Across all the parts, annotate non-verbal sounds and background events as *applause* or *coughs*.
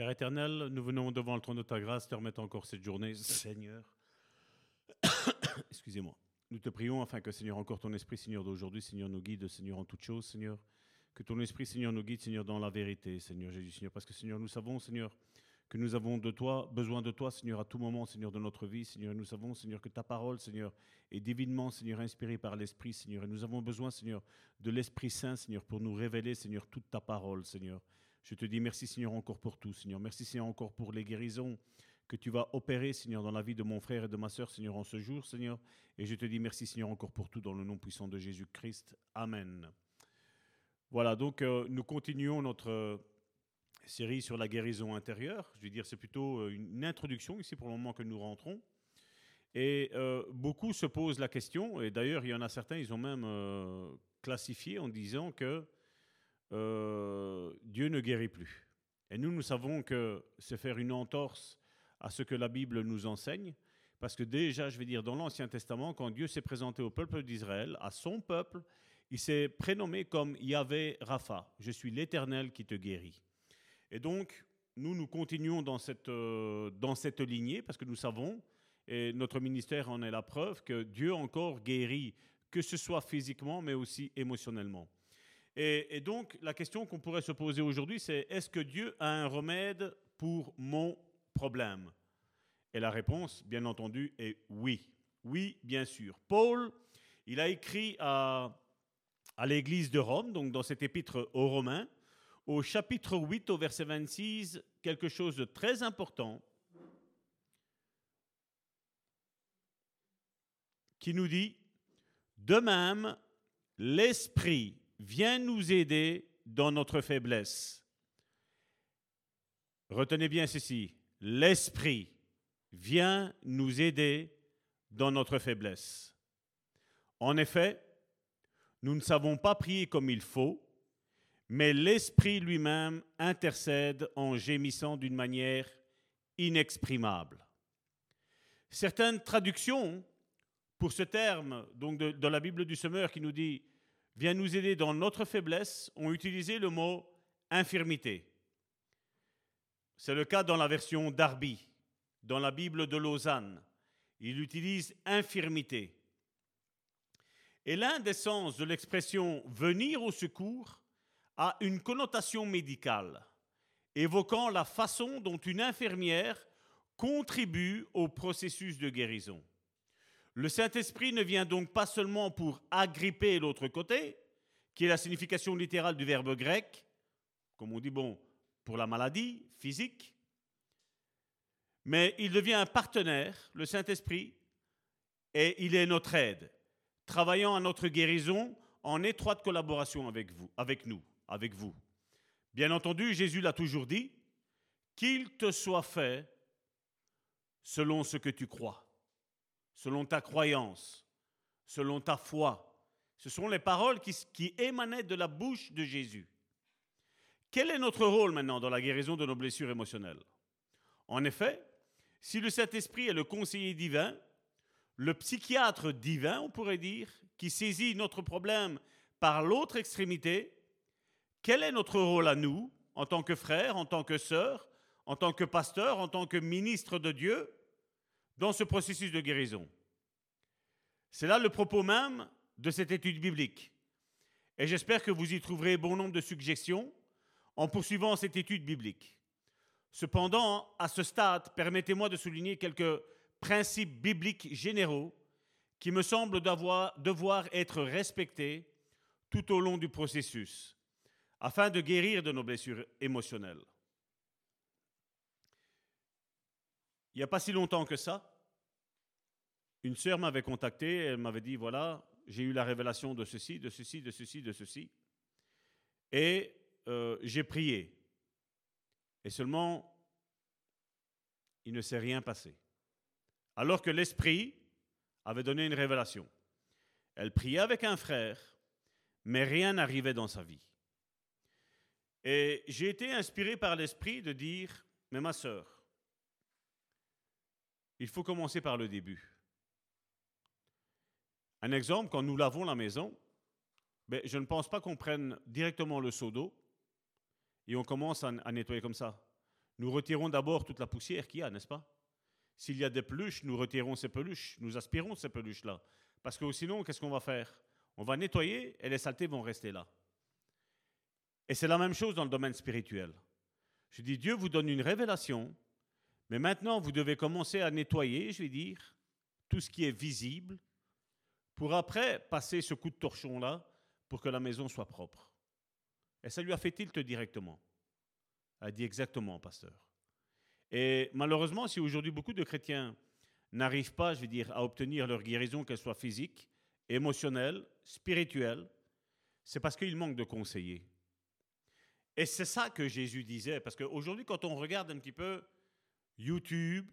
Père éternel, nous venons devant le trône de ta grâce, te remettre encore cette journée, Seigneur. *coughs* Excusez-moi. Nous te prions afin que, Seigneur, encore ton esprit, Seigneur, d'aujourd'hui, Seigneur, nous guide, Seigneur, en toutes choses, Seigneur. Que ton esprit, Seigneur, nous guide, Seigneur, dans la vérité, Seigneur Jésus, Seigneur. Parce que, Seigneur, nous savons, Seigneur, que nous avons de toi, besoin de toi, Seigneur, à tout moment, Seigneur, de notre vie, Seigneur. Nous savons, Seigneur, que ta parole, Seigneur, est divinement, Seigneur, inspirée par l'Esprit, Seigneur. Et nous avons besoin, Seigneur, de l'Esprit Saint, Seigneur, pour nous révéler, Seigneur, toute ta parole, Seigneur. Je te dis merci, Seigneur, encore pour tout, Seigneur. Merci, Seigneur, encore pour les guérisons que tu vas opérer, Seigneur, dans la vie de mon frère et de ma sœur, Seigneur, en ce jour, Seigneur. Et je te dis merci, Seigneur, encore pour tout, dans le nom puissant de Jésus-Christ. Amen. Voilà, donc euh, nous continuons notre euh, série sur la guérison intérieure. Je veux dire, c'est plutôt euh, une introduction ici pour le moment que nous rentrons. Et beaucoup se posent la question, et d'ailleurs, il y en a certains, ils ont même classifié en disant que euh, Dieu ne guérit plus. Et nous, nous savons que c'est faire une entorse à ce que la Bible nous enseigne, parce que déjà, je vais dire, dans l'Ancien Testament, quand Dieu s'est présenté au peuple d'Israël, à son peuple, il s'est prénommé comme Yahvé Rapha, je suis l'Éternel qui te guérit. Et donc, nous, nous continuons dans cette, euh, dans cette lignée, parce que nous savons, et notre ministère en est la preuve, que Dieu encore guérit, que ce soit physiquement, mais aussi émotionnellement. Et, donc, la question qu'on pourrait se poser aujourd'hui, c'est est-ce que Dieu a un remède pour mon problème? Et la réponse, bien entendu, est oui. Oui, bien sûr. Paul, il a écrit à, à l'église de Rome, donc dans cette épître aux Romains, au chapitre 8, au verset 26, quelque chose de très important qui nous dit, de même, l'Esprit vient nous aider dans notre faiblesse. Retenez bien ceci, l'Esprit vient nous aider dans notre faiblesse. En effet, nous ne savons pas prier comme il faut, mais l'Esprit lui-même intercède en gémissant d'une manière inexprimable. Certaines traductions pour ce terme, donc de, dans la Bible du Semeur qui nous dit vient nous aider dans notre faiblesse, ont utilisé le mot infirmité. C'est le cas dans la version Darby, dans la Bible de Lausanne. Il utilise infirmité. Et l'un des sens de l'expression venir au secours a une connotation médicale, évoquant la façon dont une infirmière contribue au processus de guérison. Le Saint-Esprit ne vient donc pas seulement pour agripper l'autre côté, qui est la signification littérale du verbe grec, comme on dit, bon, pour la maladie physique, mais il devient un partenaire, le Saint-Esprit, et il est notre aide, travaillant à notre guérison en étroite collaboration avec vous, avec nous, avec vous. Bien entendu, Jésus l'a toujours dit, qu'il te soit fait selon ce que tu crois selon ta croyance, selon ta foi. Ce sont les paroles qui, émanaient de la bouche de Jésus. Quel est notre rôle maintenant dans la guérison de nos blessures émotionnelles? En effet, si le Saint-Esprit est le conseiller divin, le psychiatre divin, on pourrait dire, qui saisit notre problème par l'autre extrémité, quel est notre rôle à nous, en tant que frères, en tant que sœurs, en tant que pasteurs, en tant que ministres de Dieu dans ce processus de guérison. C'est là le propos même de cette étude biblique. Et j'espère que vous y trouverez bon nombre de suggestions en poursuivant cette étude biblique. Cependant, à ce stade, permettez-moi de souligner quelques principes bibliques généraux qui me semblent devoir être respectés tout au long du processus, afin de guérir de nos blessures émotionnelles. Il n'y a pas si longtemps que ça, une sœur m'avait contacté, elle m'avait dit, voilà, j'ai eu la révélation de ceci, de ceci, de ceci, de ceci. Et euh, j'ai prié. Et seulement, il ne s'est rien passé. Alors que l'Esprit avait donné une révélation. Elle priait avec un frère, mais rien n'arrivait dans sa vie. Et j'ai été inspiré par l'Esprit de dire, mais ma sœur, il faut commencer par le début. Un exemple, quand nous lavons la maison, ben, je ne pense pas qu'on prenne directement le seau d'eau et on commence à, nettoyer comme ça. nous retirons d'abord toute la poussière qu'il y a, n'est-ce pas? S'il y a des peluches, nous retirons ces peluches, nous aspirons ces peluches-là. Parce que sinon, qu'est-ce qu'on va faire? On va nettoyer et les saletés vont rester là. Et c'est la même chose dans le domaine spirituel. Je dis, Dieu vous donne une révélation, mais maintenant vous devez commencer à nettoyer, je vais dire, tout ce qui est visible, pour après passer ce coup de torchon-là pour que la maison soit propre. Et ça lui a fait tilt directement. Elle a dit exactement, pasteur. Et malheureusement, si aujourd'hui beaucoup de chrétiens n'arrivent pas, je vais dire, à obtenir leur guérison, qu'elle soit physique, émotionnelle, spirituelle, c'est parce qu'ils manquent de conseillers. Et c'est ça que Jésus disait, parce qu'aujourd'hui, quand on regarde un petit peu YouTube,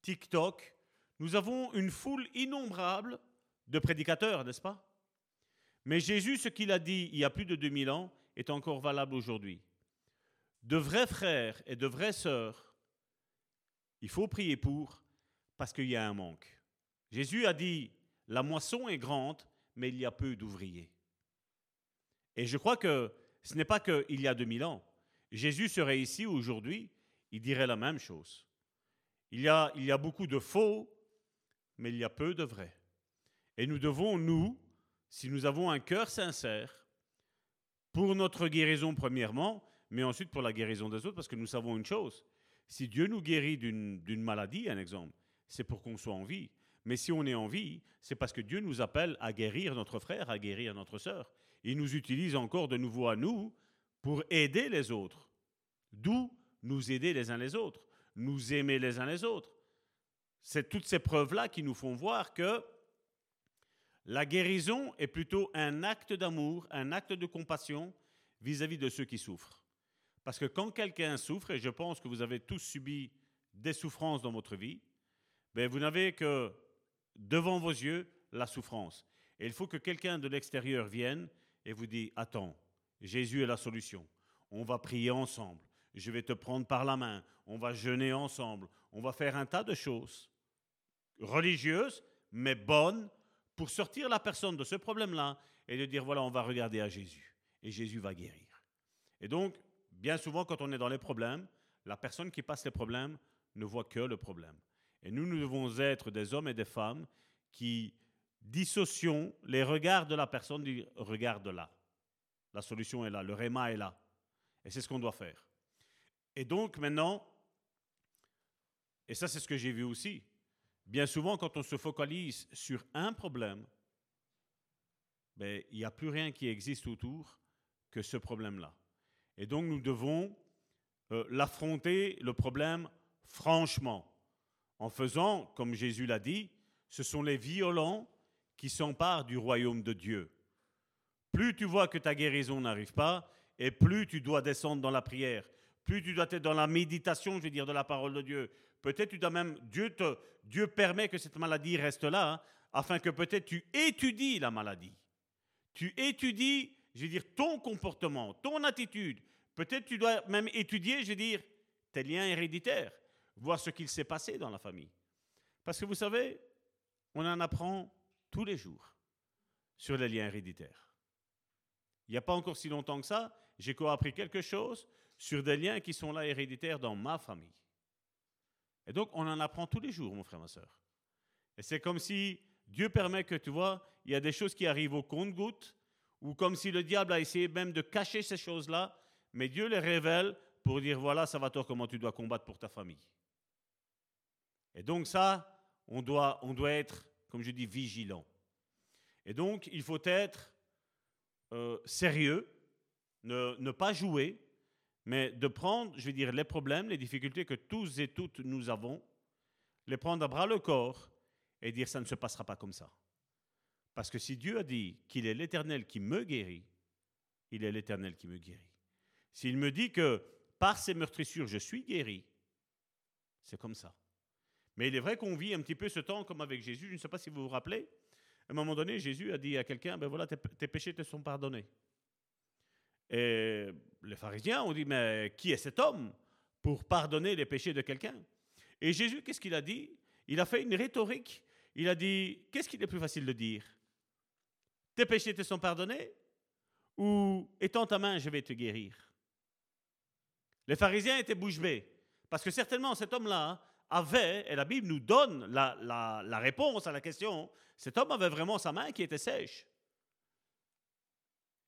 TikTok, nous avons une foule innombrable de prédicateurs, n'est-ce pas? Mais Jésus, ce qu'il a dit il y a plus de 2000 ans, est encore valable aujourd'hui. De vrais frères et de vraies sœurs, il faut prier pour, parce qu'il y a un manque. Jésus a dit, la moisson est grande, mais il y a peu d'ouvriers. Et je crois que ce n'est pas qu'il y a 2000 ans. Jésus serait ici aujourd'hui, il dirait la même chose. Il y a, beaucoup de faux, mais il y a peu de vrais. Et nous devons, nous, si nous avons un cœur sincère, pour notre guérison premièrement, mais ensuite pour la guérison des autres, parce que nous savons une chose, si Dieu nous guérit d'une maladie, un exemple, c'est pour qu'on soit en vie. Mais si on est en vie, c'est parce que Dieu nous appelle à guérir notre frère, à guérir notre sœur il nous utilise encore de nouveau à nous pour aider les autres. D'où nous aider les uns les autres, nous aimer les uns les autres. C'est toutes ces preuves-là qui nous font voir que la guérison est plutôt un acte d'amour, un acte de compassion vis-à-vis de ceux qui souffrent. Parce que quand quelqu'un souffre, et je pense que vous avez tous subi des souffrances dans votre vie, ben vous n'avez que devant vos yeux la souffrance. Et il faut que quelqu'un de l'extérieur vienne et vous dit, attends, Jésus est la solution. On va prier ensemble. Je vais te prendre par la main. On va jeûner ensemble. On va faire un tas de choses religieuses, mais bonnes, pour sortir la personne de ce problème-là et de dire, voilà, on va regarder à Jésus. Et Jésus va guérir. Et donc, bien souvent, quand on est dans les problèmes, la personne qui passe les problèmes ne voit que le problème. Et nous, nous devons être des hommes et des femmes qui dissocions les regards de la personne du regard de là. La solution est là, le réma est là. Et c'est ce qu'on doit faire. Et donc maintenant, et ça c'est ce que j'ai vu aussi, bien souvent quand on se focalise sur un problème, ben, il n'y a plus rien qui existe autour que ce problème-là. Et donc nous devons euh, l'affronter, le problème, franchement, en faisant, comme Jésus l'a dit, ce sont les violents qui s'emparent du royaume de Dieu. Plus tu vois que ta guérison n'arrive pas, et plus tu dois descendre dans la prière, plus tu dois être dans la méditation, je veux dire, de la parole de Dieu. Peut-être tu dois même, Dieu, te, Dieu permet que cette maladie reste là, hein, afin que peut-être tu étudies la maladie. Tu étudies, je veux dire, ton comportement, ton attitude. Peut-être tu dois même étudier, je veux dire, tes liens héréditaires, voir ce qu'il s'est passé dans la famille. Parce que vous savez, on en apprend tous les jours sur les liens héréditaires. Il n'y a pas encore si longtemps que ça, j'ai appris quelque chose sur des liens qui sont là héréditaires dans ma famille. Et donc, on en apprend tous les jours, mon frère, ma soeur. Et c'est comme si Dieu permet que, tu vois, il y a des choses qui arrivent au compte-goutte, ou comme si le diable a essayé même de cacher ces choses-là, mais Dieu les révèle pour dire, voilà, ça va toi comment tu dois combattre pour ta famille. Et donc ça, on doit, on doit être comme je dis, vigilant. Et donc, il faut être euh, sérieux, ne, pas jouer, mais de prendre, je vais dire, les problèmes, les difficultés que tous et toutes nous avons, les prendre à bras le corps et dire ça ne se passera pas comme ça. Parce que si Dieu a dit qu'il est l'Éternel qui me guérit, il est l'Éternel qui me guérit. S'il me dit que par ses meurtrissures je suis guéri, c'est comme ça. Mais il est vrai qu'on vit un petit peu ce temps comme avec Jésus. Je ne sais pas si vous vous rappelez. À un moment donné, Jésus a dit à quelqu'un, ben voilà, tes, péchés te sont pardonnés. Et les pharisiens ont dit, mais qui est cet homme pour pardonner les péchés de quelqu'un? Et Jésus, qu'est-ce qu'il a dit? Il a fait une rhétorique. Il a dit, qu'est-ce qu'il est plus facile de dire? Tes péchés te sont pardonnés Ou étends ta main, je vais te guérir? Les pharisiens étaient bouche bée. Parce que certainement cet homme-là avait, et la Bible nous donne la réponse à la question, cet homme avait vraiment sa main qui était sèche.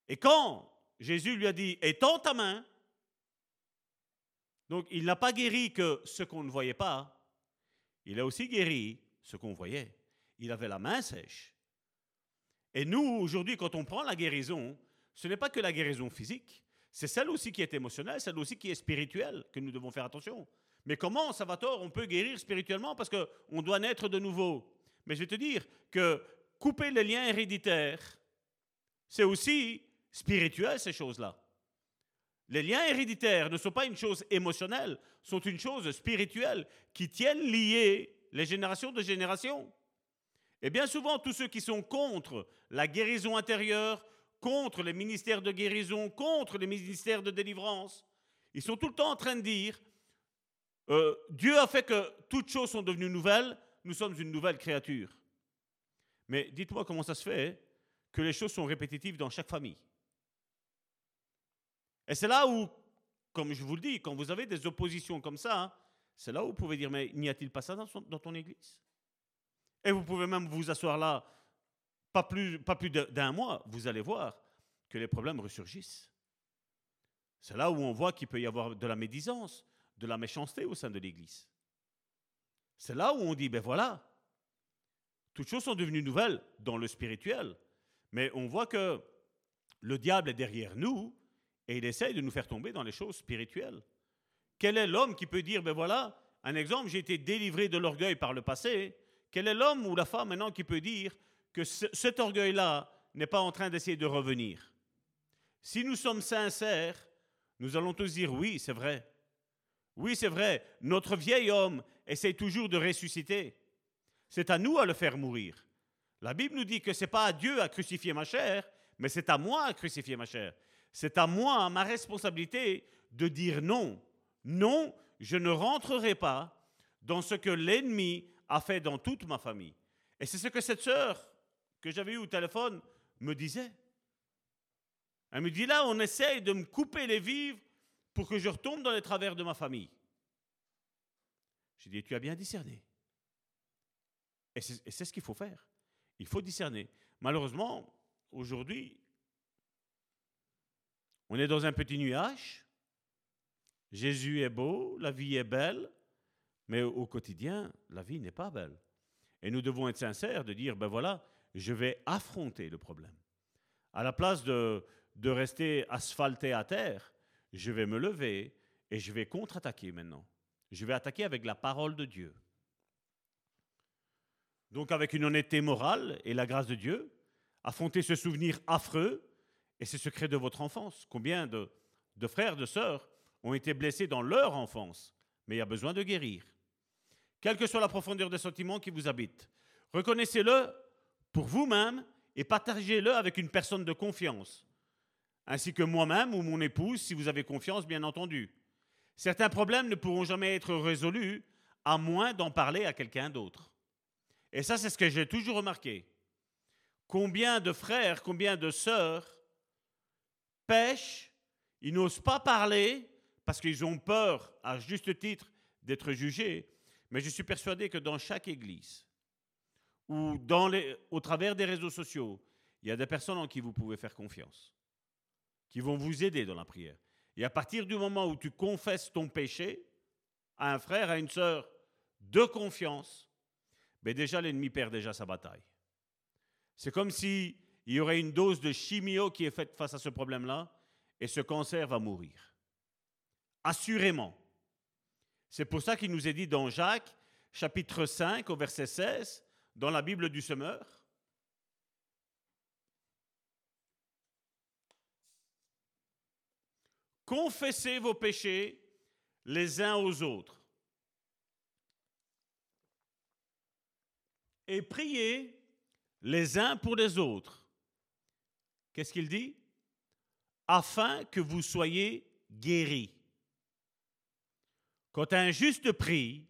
Et quand Jésus lui a dit, étends ta main, donc il n'a pas guéri que ce qu'on ne voyait pas, il a aussi guéri ce qu'on voyait. Il avait la main sèche. Et nous, aujourd'hui, quand on prend la guérison, ce n'est pas que la guérison physique, c'est celle aussi qui est émotionnelle, celle aussi qui est spirituelle, que nous devons faire attention. Mais comment, Salvatore, on peut guérir spirituellement parce qu'on doit naître de nouveau? Mais je vais te dire que couper les liens héréditaires, c'est aussi spirituel, ces choses-là. Les liens héréditaires ne sont pas une chose émotionnelle, sont une chose spirituelle qui tiennent liées les générations de générations. Et bien souvent, tous ceux qui sont contre la guérison intérieure, contre les ministères de guérison, contre les ministères de délivrance, ils sont tout le temps en train de dire, euh, Dieu a fait que toutes choses sont devenues nouvelles, nous sommes une nouvelle créature. Mais dites-moi comment ça se fait que les choses sont répétitives dans chaque famille. Et c'est là où, comme je vous le dis, quand vous avez des oppositions comme ça, hein, c'est là où vous pouvez dire, mais n'y a-t-il pas ça dans, ton église? Et vous pouvez même vous asseoir là, pas plus, pas plus d'un mois, vous allez voir que les problèmes ressurgissent. C'est là où on voit qu'il peut y avoir de la médisance, de la méchanceté au sein de l'Église. C'est là où on dit, ben voilà, toutes choses sont devenues nouvelles dans le spirituel, mais on voit que le diable est derrière nous et il essaye de nous faire tomber dans les choses spirituelles. Quel est l'homme qui peut dire, ben voilà, un exemple, j'ai été délivré de l'orgueil par le passé. Quel est l'homme ou la femme maintenant qui peut dire que cet orgueil-là n'est pas en train d'essayer de revenir? Si nous sommes sincères, nous allons tous dire oui, c'est vrai. Oui, c'est vrai, notre vieil homme essaye toujours de ressusciter. C'est à nous à le faire mourir. La Bible nous dit que ce n'est pas à Dieu à crucifier ma chair, mais c'est à moi à crucifier ma chair. C'est à moi, à ma responsabilité, de dire non. Non, je ne rentrerai pas dans ce que l'ennemi a fait dans toute ma famille. Et c'est ce que cette sœur que j'avais eue au téléphone me disait. Elle me dit là, on essaye de me couper les vivres pour que je retombe dans les travers de ma famille. J'ai dit, tu as bien discerné. Et c'est ce qu'il faut faire. Il faut discerner. Malheureusement, aujourd'hui, on est dans un petit nuage. Jésus est beau, la vie est belle, mais au quotidien, la vie n'est pas belle. Et nous devons être sincères de dire, ben voilà, je vais affronter le problème. À la place de, de rester asphalté à terre, je vais me lever et je vais contre-attaquer maintenant. Je vais attaquer avec la parole de Dieu. Donc avec une honnêteté morale et la grâce de Dieu, affronter ce souvenir affreux et c'est secret de votre enfance. Combien de, de frères, de sœurs ont été blessés dans leur enfance, mais il y a besoin de guérir. Quelle que soit la profondeur des sentiments qui vous habitent, reconnaissez-le pour vous-même et partagez-le avec une personne de confiance, ainsi que moi-même ou mon épouse, si vous avez confiance, bien entendu. Certains problèmes ne pourront jamais être résolus à moins d'en parler à quelqu'un d'autre. Et ça, c'est ce que j'ai toujours remarqué. Combien de frères, combien de sœurs pêchent, ils n'osent pas parler parce qu'ils ont peur, à juste titre, d'être jugés. Mais je suis persuadé que dans chaque église ou dans les, au travers des réseaux sociaux, il y a des personnes en qui vous pouvez faire confiance, qui vont vous aider dans la prière. Et à partir du moment où tu confesses ton péché à un frère, à une sœur de confiance, ben déjà l'ennemi perd déjà sa bataille. C'est comme si il y aurait une dose de chimio qui est faite face à ce problème-là, et ce cancer va mourir. Assurément. C'est pour ça qu'il nous est dit dans Jacques, chapitre 5, au verset 16, dans la Bible du semeur, Confessez vos péchés les uns aux autres et priez les uns pour les autres Qu'est-ce qu'il dit? Afin que vous soyez guéris. Quand un juste prie,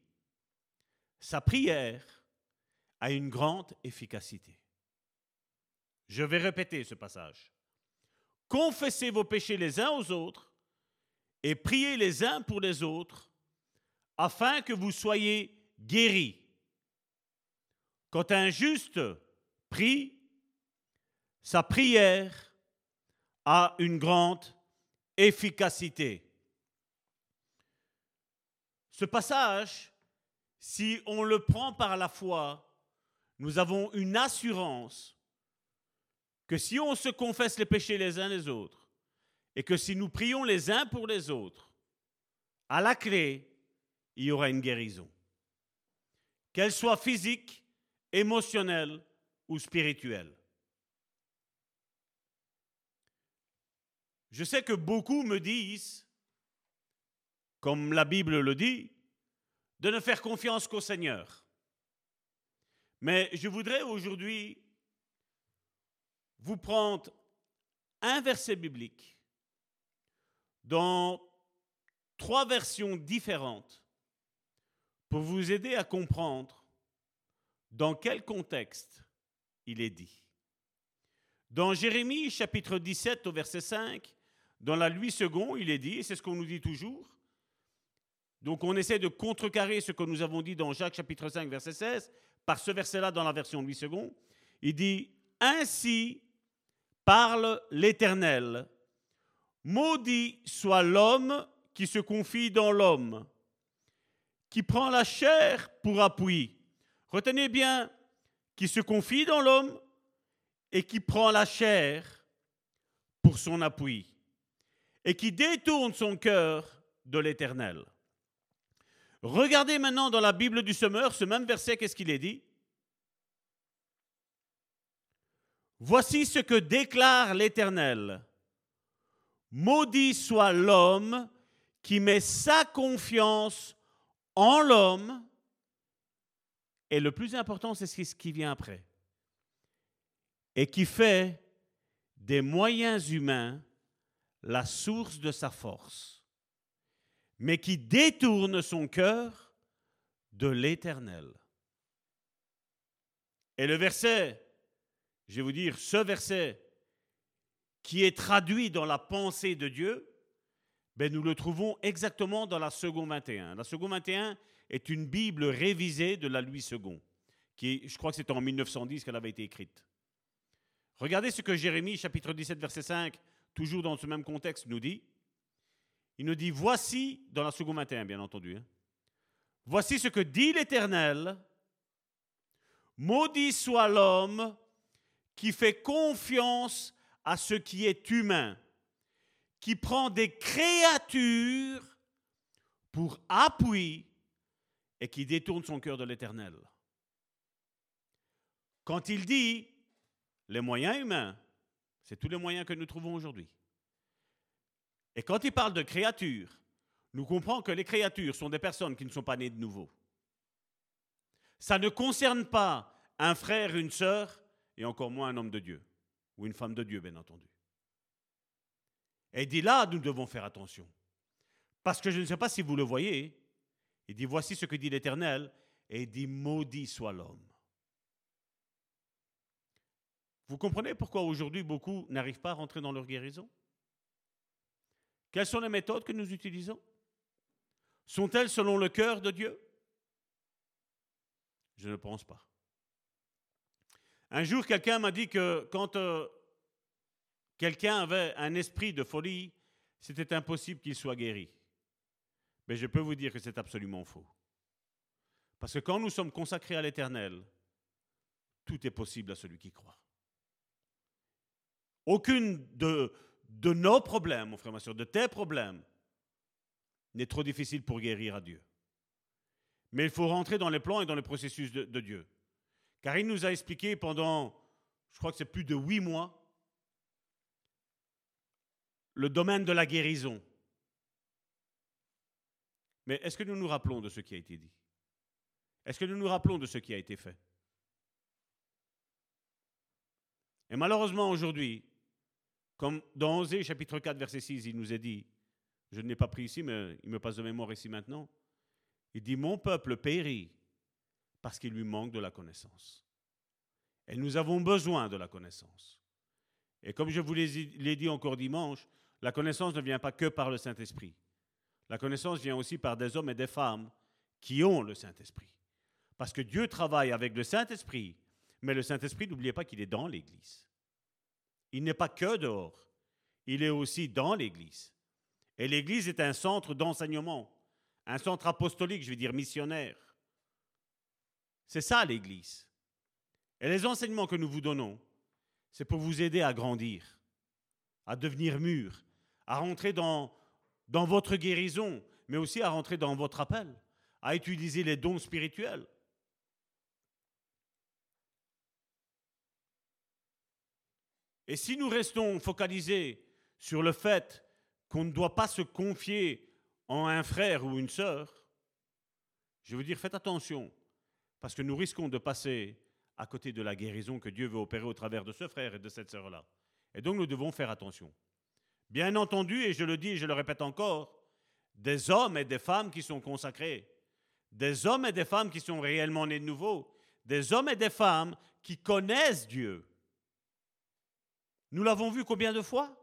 sa prière a une grande efficacité. Je vais répéter ce passage. Confessez vos péchés les uns aux autres et priez les uns pour les autres afin que vous soyez guéris. Quand un juste prie, sa prière a une grande efficacité. Ce passage, si on le prend par la foi, nous avons une assurance que si on se confesse les péchés les uns les autres, et que si nous prions les uns pour les autres, à la clé, il y aura une guérison. Qu'elle soit physique, émotionnelle ou spirituelle. Je sais que beaucoup me disent, comme la Bible le dit, de ne faire confiance qu'au Seigneur. Mais je voudrais aujourd'hui vous prendre un verset biblique dans trois versions différentes pour vous aider à comprendre dans quel contexte il est dit. Dans Jérémie chapitre 17 au verset 5, dans la Louis second, il est dit, c'est ce qu'on nous dit toujours, donc on essaie de contrecarrer ce que nous avons dit dans Jacques chapitre 5 verset 16, par ce verset-là dans la version Louis second, il dit, Ainsi parle l'Éternel, maudit soit l'homme qui se confie dans l'homme, qui prend la chair pour appui. Retenez bien, qui se confie dans l'homme et qui prend la chair pour son appui et qui détourne son cœur de l'Éternel. Regardez maintenant dans la Bible du Semeur, ce même verset, qu'est-ce qu'il est dit? Voici ce que déclare l'Éternel. Maudit soit l'homme qui met sa confiance en l'homme. Et le plus important, c'est ce qui vient après. Et qui fait des moyens humains la source de sa force, mais qui détourne son cœur de l'éternel. Et le verset, je vais vous dire, ce verset qui est traduit dans la pensée de Dieu, ben nous le trouvons exactement dans la seconde 21. La seconde 21 est une Bible révisée de la Louis II, qui, je crois que c'est en 1910 qu'elle avait été écrite. Regardez ce que Jérémie, chapitre 17, verset 5, toujours dans ce même contexte, nous dit. Il nous dit, voici, dans la seconde 21 bien entendu, hein, voici ce que dit l'Éternel, maudit soit l'homme qui fait confiance à ce qui est humain, qui prend des créatures pour appui et qui détourne son cœur de l'Éternel. Quand il dit les moyens humains, c'est tous les moyens que nous trouvons aujourd'hui. Et quand il parle de créatures, nous comprenons que les créatures sont des personnes qui ne sont pas nées de nouveau. Ça ne concerne pas un frère, une sœur, et encore moins un homme de Dieu, ou une femme de Dieu, bien entendu. Et il dit là, nous devons faire attention. Parce que je ne sais pas si vous le voyez, il dit, voici ce que dit l'Éternel, et il dit, maudit soit l'homme. Vous comprenez pourquoi aujourd'hui beaucoup n'arrivent pas à rentrer dans leur guérison? Quelles sont les méthodes que nous utilisons? Sont-elles selon le cœur de Dieu? Je ne pense pas. Un jour, quelqu'un m'a dit que quand euh, quelqu'un avait un esprit de folie, c'était impossible qu'il soit guéri. Mais je peux vous dire que c'est absolument faux. Parce que quand nous sommes consacrés à l'Éternel, tout est possible à celui qui croit. Aucune de, nos problèmes, mon frère, ma soeur, de tes problèmes, n'est trop difficile pour guérir à Dieu. Mais il faut rentrer dans les plans et dans le processus de Dieu. Car il nous a expliqué pendant, je crois que c'est plus de huit mois, le domaine de la guérison. Mais est-ce que nous nous rappelons de ce qui a été dit? Est-ce que nous nous rappelons de ce qui a été fait? Et malheureusement aujourd'hui, comme dans Osée chapitre 4 verset 6, il nous est dit, je ne l'ai pas pris ici, mais il me passe de mémoire ici maintenant, il dit, mon peuple périt parce qu'il lui manque de la connaissance. Et nous avons besoin de la connaissance. Et comme je vous l'ai dit encore dimanche, la connaissance ne vient pas que par le Saint-Esprit. La connaissance vient aussi par des hommes et des femmes qui ont le Saint-Esprit. Parce que Dieu travaille avec le Saint-Esprit, mais le Saint-Esprit, n'oubliez pas qu'il est dans l'Église. Il n'est pas que dehors, il est aussi dans l'Église. Et l'Église est un centre d'enseignement, un centre apostolique, je veux dire missionnaire. C'est ça l'Église. Et les enseignements que nous vous donnons, c'est pour vous aider à grandir, à devenir mûr, à rentrer dans, dans votre guérison, mais aussi à rentrer dans votre appel, à utiliser les dons spirituels. Et si nous restons focalisés sur le fait qu'on ne doit pas se confier en un frère ou une sœur, je veux dire, faites attention, parce que nous risquons de passer à côté de la guérison que Dieu veut opérer au travers de ce frère et de cette sœur-là. Et donc nous devons faire attention. Bien entendu, et je le dis et je le répète encore, des hommes et des femmes qui sont consacrés, des hommes et des femmes qui sont réellement nés de nouveau, des hommes et des femmes qui connaissent Dieu. Nous l'avons vu combien de fois?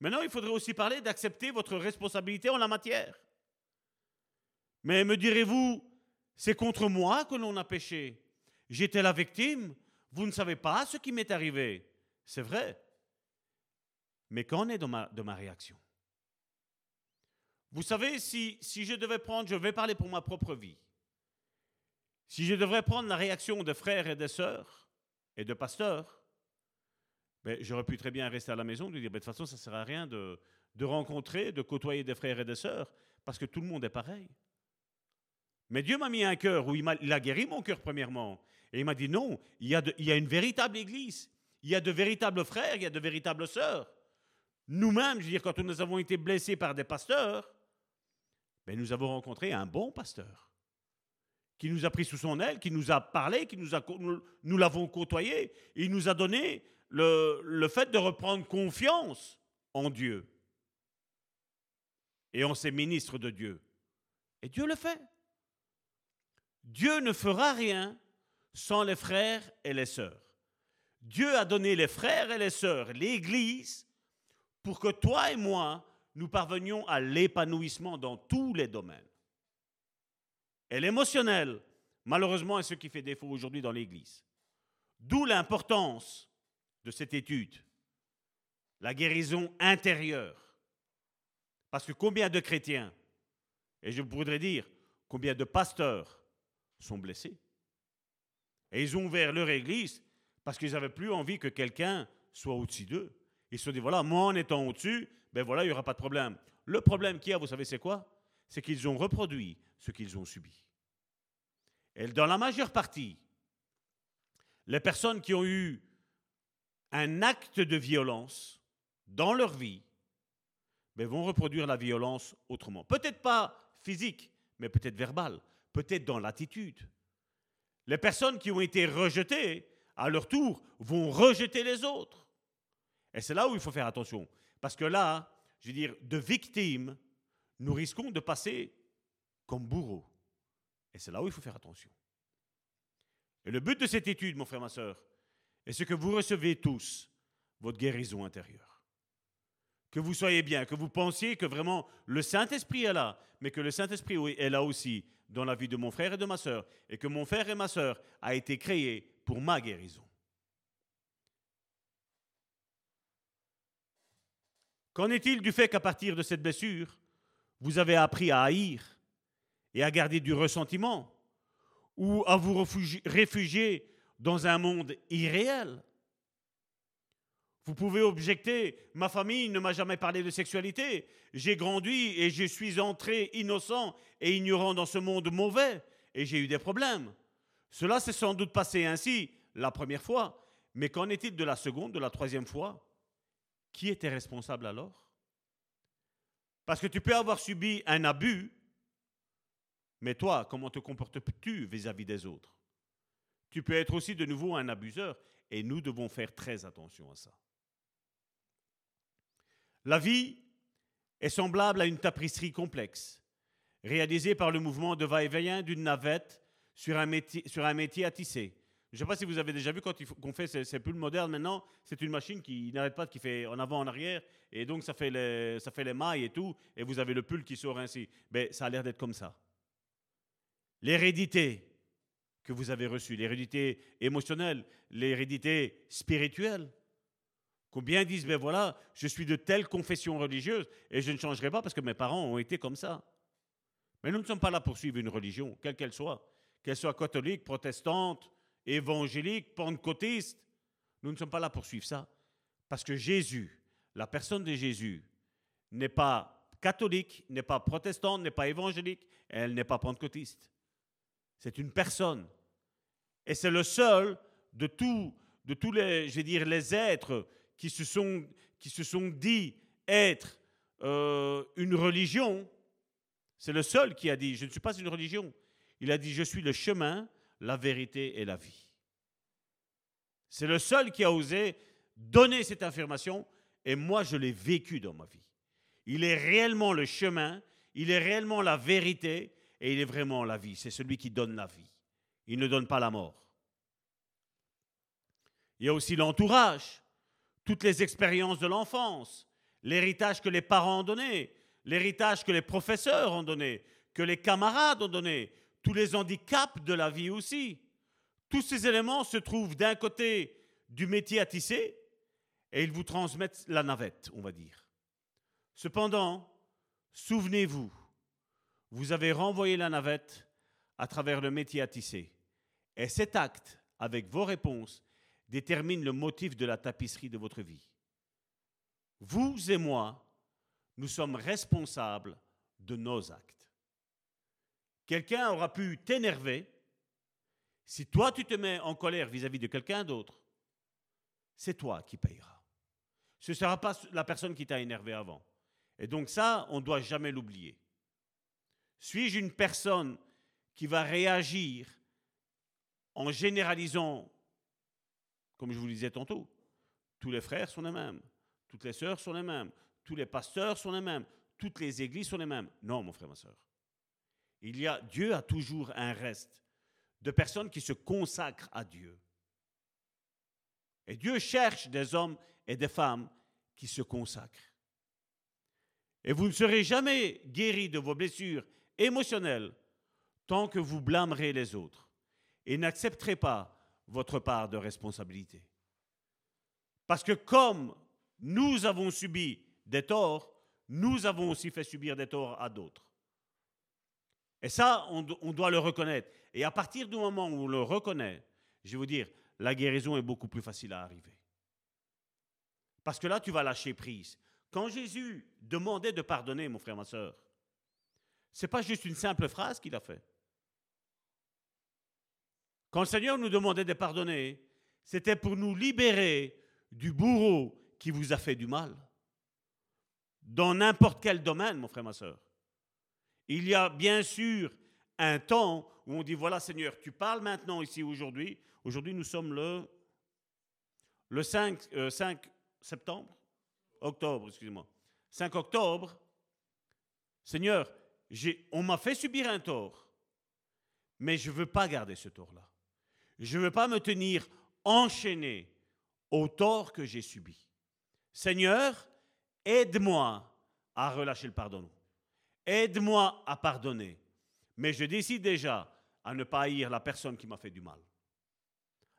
Maintenant, il faudrait aussi parler d'accepter votre responsabilité en la matière. Mais me direz-vous, c'est contre moi que l'on a péché? J'étais la victime. Vous ne savez pas ce qui m'est arrivé. C'est vrai. Mais qu'en est de ma, de ma réaction? Vous savez, si, si je devais prendre, je vais parler pour ma propre vie, si je devrais prendre la réaction de frères et de sœurs et de pasteurs, ben, j'aurais pu très bien rester à la maison et dire, ben, de toute façon, ça ne sert à rien de, de rencontrer, de côtoyer des frères et des sœurs, parce que tout le monde est pareil. Mais Dieu m'a mis un cœur où il a, guéri mon cœur premièrement. Et il m'a dit non, il y, a il y a une véritable église. Il y a de véritables frères, il y a de véritables sœurs. Nous-mêmes, je veux dire, quand nous avons été blessés par des pasteurs, ben nous avons rencontré un bon pasteur qui nous a pris sous son aile, qui nous a parlé, qui nous a, nous, l'avons côtoyé. Il nous a donné le, le fait de reprendre confiance en Dieu et en ses ministres de Dieu. Et Dieu le fait. Dieu ne fera rien sans les frères et les sœurs. Dieu a donné les frères et les sœurs, l'Église, pour que toi et moi, nous parvenions à l'épanouissement dans tous les domaines. Et l'émotionnel, malheureusement, est ce qui fait défaut aujourd'hui dans l'Église. D'où l'importance de cette étude, la guérison intérieure. Parce que combien de chrétiens, et je voudrais dire combien de pasteurs sont blessés. Et ils ont ouvert leur église parce qu'ils n'avaient plus envie que quelqu'un soit au-dessus d'eux. Ils se sont dit, voilà, moi en étant au-dessus, ben voilà, il n'y aura pas de problème. Le problème qu'il y a, vous savez, c'est quoi? C'est qu'ils ont reproduit ce qu'ils ont subi. Et dans la majeure partie, les personnes qui ont eu un acte de violence dans leur vie ben vont reproduire la violence autrement. Peut-être pas physique, mais peut-être verbale, peut-être dans l'attitude. Les personnes qui ont été rejetées, à leur tour, vont rejeter les autres. Et c'est là où il faut faire attention. Parce que là, je veux dire, de victimes, nous risquons de passer comme bourreaux. Et c'est là où il faut faire attention. Et le but de cette étude, mon frère, ma soeur, est ce que vous recevez tous votre guérison intérieure. Que vous soyez bien, que vous pensiez que vraiment le Saint-Esprit est là, mais que le Saint-Esprit est là aussi dans la vie de mon frère et de ma soeur, et que mon frère et ma soeur a été créé pour ma guérison. Qu'en est-il du fait qu'à partir de cette blessure, vous avez appris à haïr et à garder du ressentiment, ou à vous réfugier dans un monde irréel vous pouvez objecter, ma famille ne m'a jamais parlé de sexualité. J'ai grandi et je suis entré innocent et ignorant dans ce monde mauvais et j'ai eu des problèmes. Cela s'est sans doute passé ainsi la première fois, mais qu'en est-il de la seconde, de la troisième fois? Qui était responsable alors? Parce que tu peux avoir subi un abus, mais toi, comment te comportes-tu vis-à-vis des autres? Tu peux être aussi de nouveau un abuseur et nous devons faire très attention à ça. La vie est semblable à une tapisserie complexe, réalisée par le mouvement de va-et-vient d'une navette sur un, métier, sur un métier à tisser. Je ne sais pas si vous avez déjà vu quand qu'on fait ces, pulls modernes maintenant, c'est une machine qui n'arrête pas, qui fait en avant, en arrière, et donc ça fait, les, ça fait les mailles et tout, et vous avez le pull qui sort ainsi. Mais ça a l'air d'être comme ça. L'hérédité que vous avez reçue, l'hérédité émotionnelle, l'hérédité spirituelle. Combien disent, ben voilà, je suis de telle confession religieuse et je ne changerai pas parce que mes parents ont été comme ça. Mais nous ne sommes pas là pour suivre une religion, quelle qu'elle soit, qu'elle soit catholique, protestante, évangélique, pentecôtiste. Nous ne sommes pas là pour suivre ça. Parce que Jésus, la personne de Jésus, n'est pas catholique, n'est pas protestante, n'est pas évangélique, elle n'est pas pentecôtiste. C'est une personne. Et c'est le seul de, de tous les, je vais dire, les êtres qui se sont, qui se sont dit être euh, une religion. C'est le seul qui a dit, je ne suis pas une religion. Il a dit, je suis le chemin, la vérité et la vie. C'est le seul qui a osé donner cette affirmation et moi je l'ai vécu dans ma vie. Il est réellement le chemin, il est réellement la vérité et il est vraiment la vie. C'est celui qui donne la vie. Il ne donne pas la mort. Il y a aussi l'entourage, toutes les expériences de l'enfance, l'héritage que les parents ont donné, l'héritage que les professeurs ont donné, que les camarades ont donné, tous les handicaps de la vie aussi. Tous ces éléments se trouvent d'un côté du métier à tisser et ils vous transmettent la navette, on va dire. Cependant, souvenez-vous, vous avez renvoyé la navette à travers le métier à tisser. Et cet acte, avec vos réponses, détermine le motif de la tapisserie de votre vie. Vous et moi, nous sommes responsables de nos actes. Quelqu'un aura pu t'énerver. Si toi, tu te mets en colère vis-à-vis de quelqu'un d'autre, c'est toi qui payeras. Ce ne sera pas la personne qui t'a énervé avant. Et donc ça, on ne doit jamais l'oublier. Suis-je une personne qui va réagir en généralisant, comme je vous le disais tantôt, tous les frères sont les mêmes, toutes les sœurs sont les mêmes, tous les pasteurs sont les mêmes, toutes les églises sont les mêmes? Non, mon frère, ma sœur. Il y a, Dieu a toujours un reste de personnes qui se consacrent à Dieu. Et Dieu cherche des hommes et des femmes qui se consacrent. Et vous ne serez jamais guéri de vos blessures émotionnelles tant que vous blâmerez les autres et n'accepterez pas votre part de responsabilité. Parce que comme nous avons subi des torts, nous avons aussi fait subir des torts à d'autres. Et ça, on, doit le reconnaître. Et à partir du moment où on le reconnaît, je vais vous dire, la guérison est beaucoup plus facile à arriver. Parce que là, tu vas lâcher prise. Quand Jésus demandait de pardonner, mon frère, ma soeur, ce n'est pas juste une simple phrase qu'il a fait. Quand le Seigneur nous demandait de pardonner, c'était pour nous libérer du bourreau qui vous a fait du mal. Dans n'importe quel domaine, mon frère, ma soeur. Il y a bien sûr un temps où on dit, voilà Seigneur, tu parles maintenant ici aujourd'hui. Aujourd'hui, nous sommes le, le 5, euh, 5 septembre, octobre, excusez-moi. 5 octobre, Seigneur, on m'a fait subir un tort, mais je ne veux pas garder ce tort-là. Je ne veux pas me tenir enchaîné au tort que j'ai subi. Seigneur, aide-moi à relâcher le pardon. Aide-moi à pardonner. Mais je décide déjà à ne pas haïr la personne qui m'a fait du mal.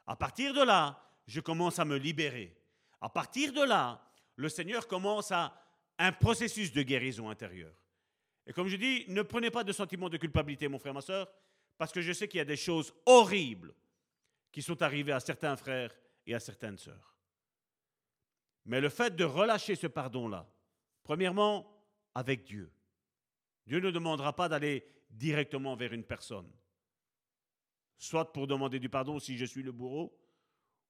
À partir de là, je commence à me libérer. À partir de là, le Seigneur commence à un processus de guérison intérieure. Et comme je dis, ne prenez pas de sentiment de culpabilité, mon frère, ma soeur, parce que je sais qu'il y a des choses horribles qui sont arrivées à certains frères et à certaines sœurs. Mais le fait de relâcher ce pardon-là, premièrement, avec Dieu. Dieu ne demandera pas d'aller directement vers une personne, soit pour demander du pardon si je suis le bourreau,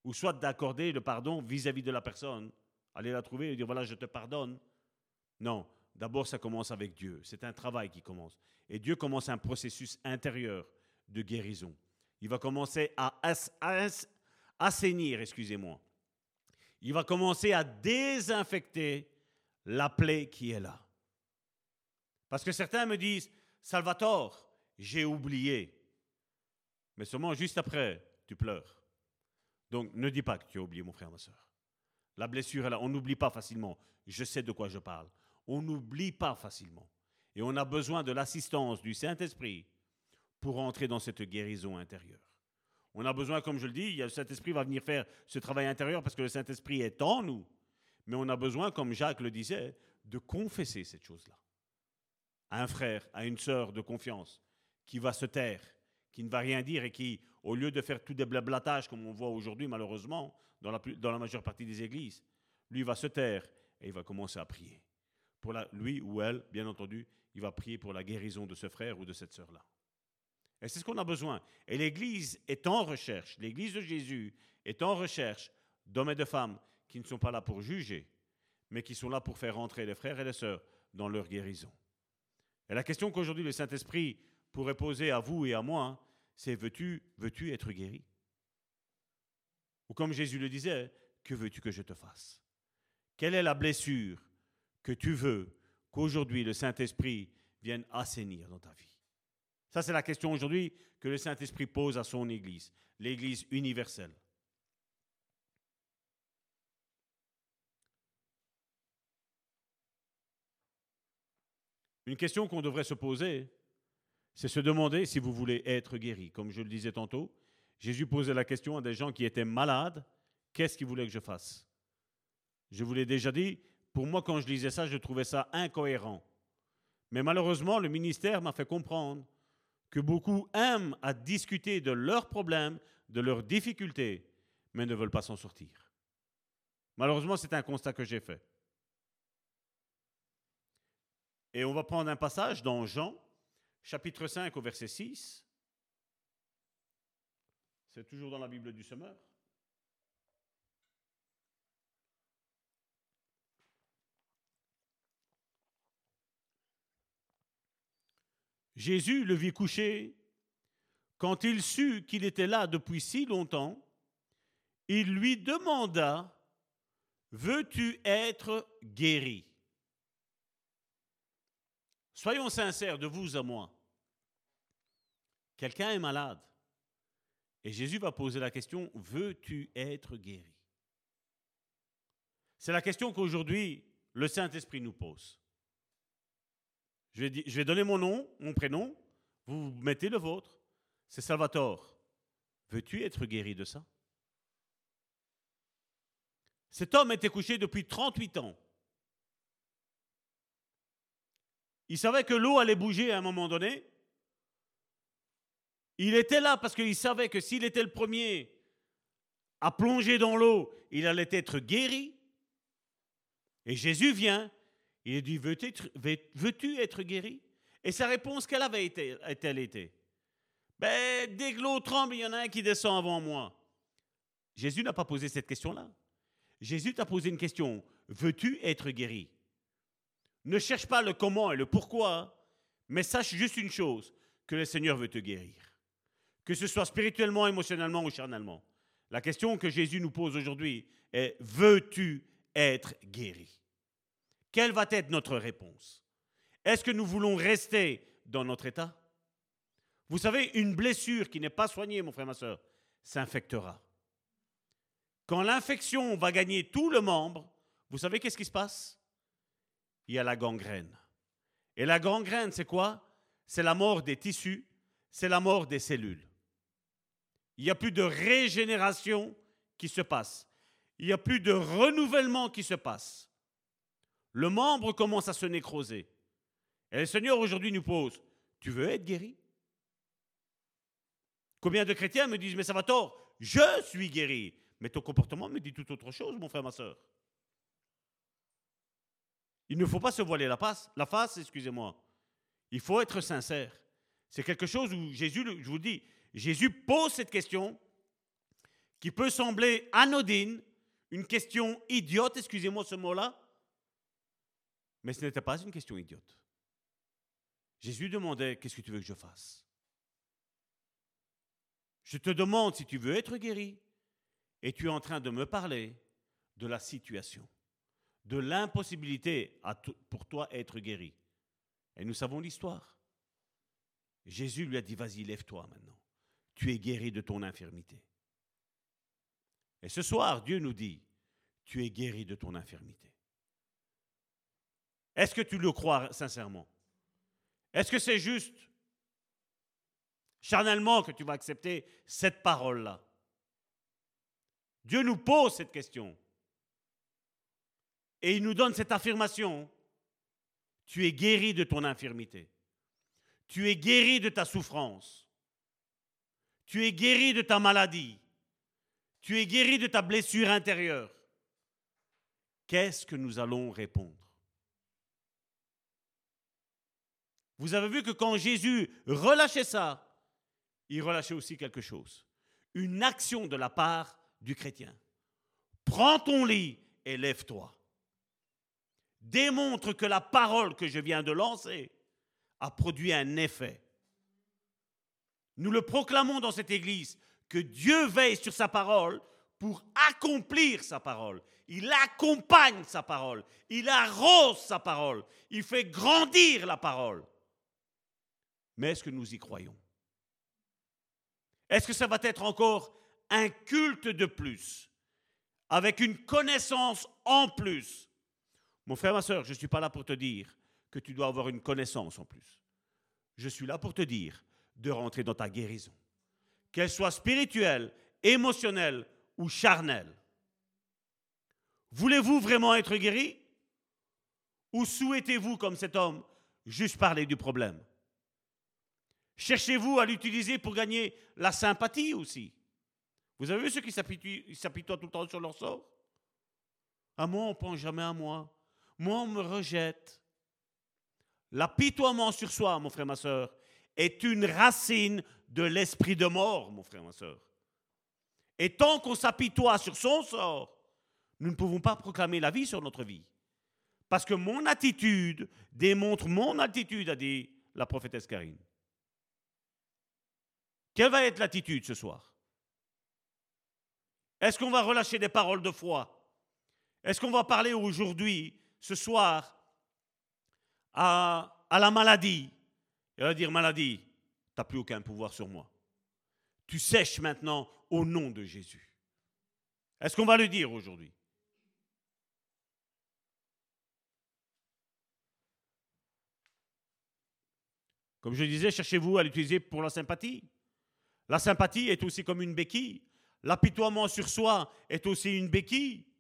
ou soit d'accorder le pardon vis-à-vis -vis de la personne, aller la trouver et dire voilà, je te pardonne. Non, d'abord ça commence avec Dieu, c'est un travail qui commence. Et Dieu commence un processus intérieur de guérison. Il va commencer à assainir, excusez-moi. Il va commencer à désinfecter la plaie qui est là. Parce que certains me disent, Salvatore, j'ai oublié. Mais seulement juste après, tu pleures. Donc ne dis pas que tu as oublié, mon frère, ma soeur. La blessure est là. On n'oublie pas facilement. Je sais de quoi je parle. On n'oublie pas facilement. Et on a besoin de l'assistance du Saint-Esprit pour entrer dans cette guérison intérieure. On a besoin, comme je le dis, le Saint-Esprit va venir faire ce travail intérieur parce que le Saint-Esprit est en nous. Mais on a besoin, comme Jacques le disait, de confesser cette chose-là. À un frère, à une sœur de confiance qui va se taire, qui ne va rien dire et qui, au lieu de faire tout des blablatages comme on voit aujourd'hui malheureusement dans la, majeure partie des églises, lui va se taire et il va commencer à prier. Pour lui ou elle, bien entendu, il va prier pour la guérison de ce frère ou de cette sœur-là. Et c'est ce qu'on a besoin. Et l'Église est en recherche, l'Église de Jésus est en recherche d'hommes et de femmes qui ne sont pas là pour juger, mais qui sont là pour faire entrer les frères et les sœurs dans leur guérison. Et la question qu'aujourd'hui le Saint-Esprit pourrait poser à vous et à moi, c'est veux-tu veux-tu être guéri? Ou comme Jésus le disait, que veux-tu que je te fasse? Quelle est la blessure que tu veux qu'aujourd'hui le Saint-Esprit vienne assainir dans ta vie? Ça, c'est la question aujourd'hui que le Saint-Esprit pose à son Église, l'Église universelle. Une question qu'on devrait se poser, c'est se demander si vous voulez être guéri. Comme je le disais tantôt, Jésus posait la question à des gens qui étaient malades, qu'est-ce qu'il voulait que je fasse? Je vous l'ai déjà dit, pour moi, quand je lisais ça, je trouvais ça incohérent. Mais malheureusement, le ministère m'a fait comprendre que beaucoup aiment à discuter de leurs problèmes, de leurs difficultés, mais ne veulent pas s'en sortir. Malheureusement, c'est un constat que j'ai fait. Et on va prendre un passage dans Jean, chapitre 5 au verset 6. C'est toujours dans la Bible du Semeur. Jésus le vit couché. Quand il sut qu'il était là depuis si longtemps, il lui demanda, Veux-tu être guéri? Soyons sincères de vous à moi. Quelqu'un est malade. Et Jésus va poser la question, veux-tu être guéri? C'est la question qu'aujourd'hui le Saint-Esprit nous pose. Je vais, donner mon nom, mon prénom, vous mettez le vôtre. C'est Salvatore. Veux-tu être guéri de ça? Cet homme était couché depuis 38 ans. Il savait que l'eau allait bouger à un moment donné. Il était là parce qu'il savait que s'il était le premier à plonger dans l'eau, il allait être guéri. Et Jésus vient, il dit, veux-tu être guéri? Et sa réponse, quelle avait été, elle été ben, Dès que l'eau tremble, il y en a un qui descend avant moi. Jésus n'a pas posé cette question-là. Jésus t'a posé une question, veux-tu être guéri? Ne cherche pas le comment et le pourquoi, mais sache juste une chose, que le Seigneur veut te guérir. Que ce soit spirituellement, émotionnellement ou charnalement. La question que Jésus nous pose aujourd'hui est, veux-tu être guéri? Quelle va être notre réponse? Est-ce que nous voulons rester dans notre état? Vous savez, une blessure qui n'est pas soignée, mon frère, ma soeur, s'infectera. Quand l'infection va gagner tout le membre, vous savez qu'est-ce qui se passe? Il y a la gangrène. Et la gangrène, c'est quoi? C'est la mort des tissus, c'est la mort des cellules. Il n'y a plus de régénération qui se passe. Il n'y a plus de renouvellement qui se passe. Le membre commence à se nécroser. Et le Seigneur aujourd'hui nous pose, tu veux être guéri? Combien de chrétiens me disent, mais ça va tort, je suis guéri. Mais ton comportement me dit tout autre chose, mon frère, ma soeur. Il ne faut pas se voiler la face, la face, excusez-moi. Il faut être sincère. C'est quelque chose où Jésus, je vous dis, Jésus pose cette question qui peut sembler anodine, une question idiote, excusez-moi ce mot-là, mais ce n'était pas une question idiote. Jésus demandait, qu'est-ce que tu veux que je fasse? Je te demande si tu veux être guéri, et tu es en train de me parler de la situation de l'impossibilité pour toi être guéri. Et nous savons l'histoire. Jésus lui a dit, vas-y, lève-toi maintenant. Tu es guéri de ton infirmité. Et ce soir, Dieu nous dit, tu es guéri de ton infirmité. Est-ce que tu le crois sincèrement? Est-ce que c'est juste charnellement que tu vas accepter cette parole-là? Dieu nous pose cette question. Et il nous donne cette affirmation. Tu es guéri de ton infirmité. Tu es guéri de ta souffrance. Tu es guéri de ta maladie. Tu es guéri de ta blessure intérieure. Qu'est-ce que nous allons répondre? Vous avez vu que quand Jésus relâchait ça, il relâchait aussi quelque chose. Une action de la part du chrétien. Prends ton lit et lève-toi. Démontre que la parole que je viens de lancer a produit un effet. Nous le proclamons dans cette église, que Dieu veille sur sa parole pour accomplir sa parole. Il accompagne sa parole. Il arrose sa parole. Il fait grandir la parole. Mais est-ce que nous y croyons? Est-ce que ça va être encore un culte de plus, avec une connaissance en plus Mon frère, ma soeur, je ne suis pas là pour te dire que tu dois avoir une connaissance en plus. Je suis là pour te dire de rentrer dans ta guérison, qu'elle soit spirituelle, émotionnelle ou charnelle. Voulez-vous vraiment être guéri? Ou souhaitez-vous, comme cet homme, juste parler du problème? Cherchez-vous à l'utiliser pour gagner la sympathie aussi Vous avez vu ceux qui s'apitoient tout le temps sur leur sort? À moi, on ne pense jamais à moi. Moi, on me rejette. L'apitoiement sur soi, mon frère, ma soeur, est une racine de l'esprit de mort, mon frère, ma soeur. Et tant qu'on s'apitoie sur son sort, nous ne pouvons pas proclamer la vie sur notre vie. Parce que mon attitude démontre mon attitude, a dit la prophétesse Karine. Quelle va être l'attitude ce soir? Est-ce qu'on va relâcher des paroles de foi? Est-ce qu'on va parler aujourd'hui, ce soir, à, la maladie elle va dire, maladie, tu n'as plus aucun pouvoir sur moi. Tu sèches maintenant au nom de Jésus. Est-ce qu'on va le dire aujourd'hui? Comme je disais, cherchez-vous à l'utiliser pour la sympathie. La sympathie est aussi comme une béquille. L'apitoiement sur soi est aussi une béquille.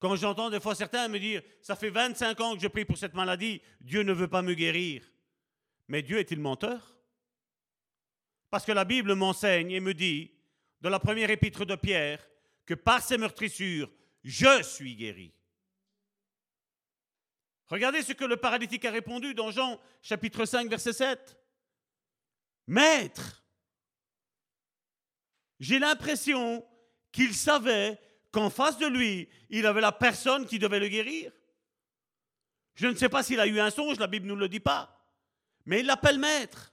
Quand j'entends des fois certains me dire, ça fait 25 ans que je prie pour cette maladie, Dieu ne veut pas me guérir. Mais Dieu est-il menteur? Parce que la Bible m'enseigne et me dit, dans la première épître de Pierre, que par ses meurtrissures, je suis guéri. Regardez ce que le paralytique a répondu dans Jean chapitre 5 verset 7. Maître, j'ai l'impression qu'il savait qu'en face de lui, il avait la personne qui devait le guérir. Je ne sais pas s'il a eu un songe, la Bible ne nous le dit pas, mais il l'appelle maître.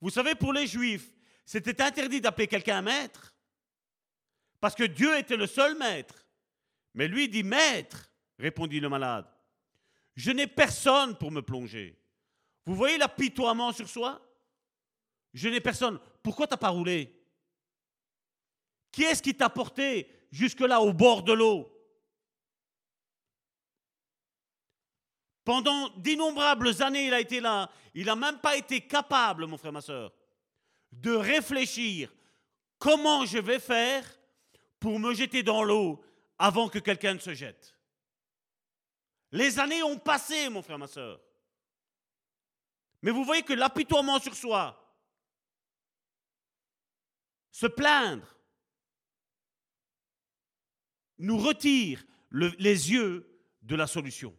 Vous savez, pour les Juifs, c'était interdit d'appeler quelqu'un maître, parce que Dieu était le seul maître. Mais lui dit maître, répondit le malade. Je n'ai personne pour me plonger. Vous voyez l'apitoiement sur soi? Je n'ai personne. Pourquoi tu n'as pas roulé? Qui est-ce qui t'a porté jusque-là au bord de l'eau. Pendant d'innombrables années, il a été là. Il n'a même pas été capable, mon frère, ma soeur, de réfléchir comment je vais faire pour me jeter dans l'eau avant que quelqu'un ne se jette. Les années ont passé, mon frère, ma soeur. Mais vous voyez que l'apitoiement sur soi, se plaindre, nous retire les yeux de la solution.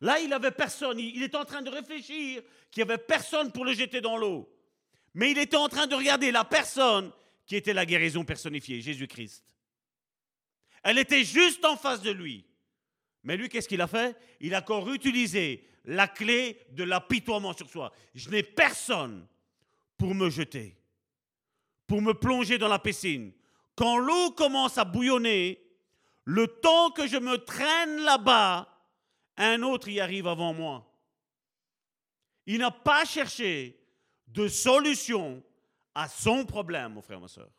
Là, il n'avait personne. Il, est en train de réfléchir qu'il n'y avait personne pour le jeter dans l'eau. Mais il était en train de regarder la personne qui était la guérison personnifiée, Jésus-Christ. Elle était juste en face de lui. Mais lui, qu'est-ce qu'il a fait? Il a encore utilisé la clé de l'apitoiement sur soi. Je n'ai personne pour me jeter, pour me plonger dans la piscine, quand l'eau commence à bouillonner, le temps que je me traîne là-bas, un autre y arrive avant moi. Il n'a pas cherché de solution à son problème, mon frère, ma soeur.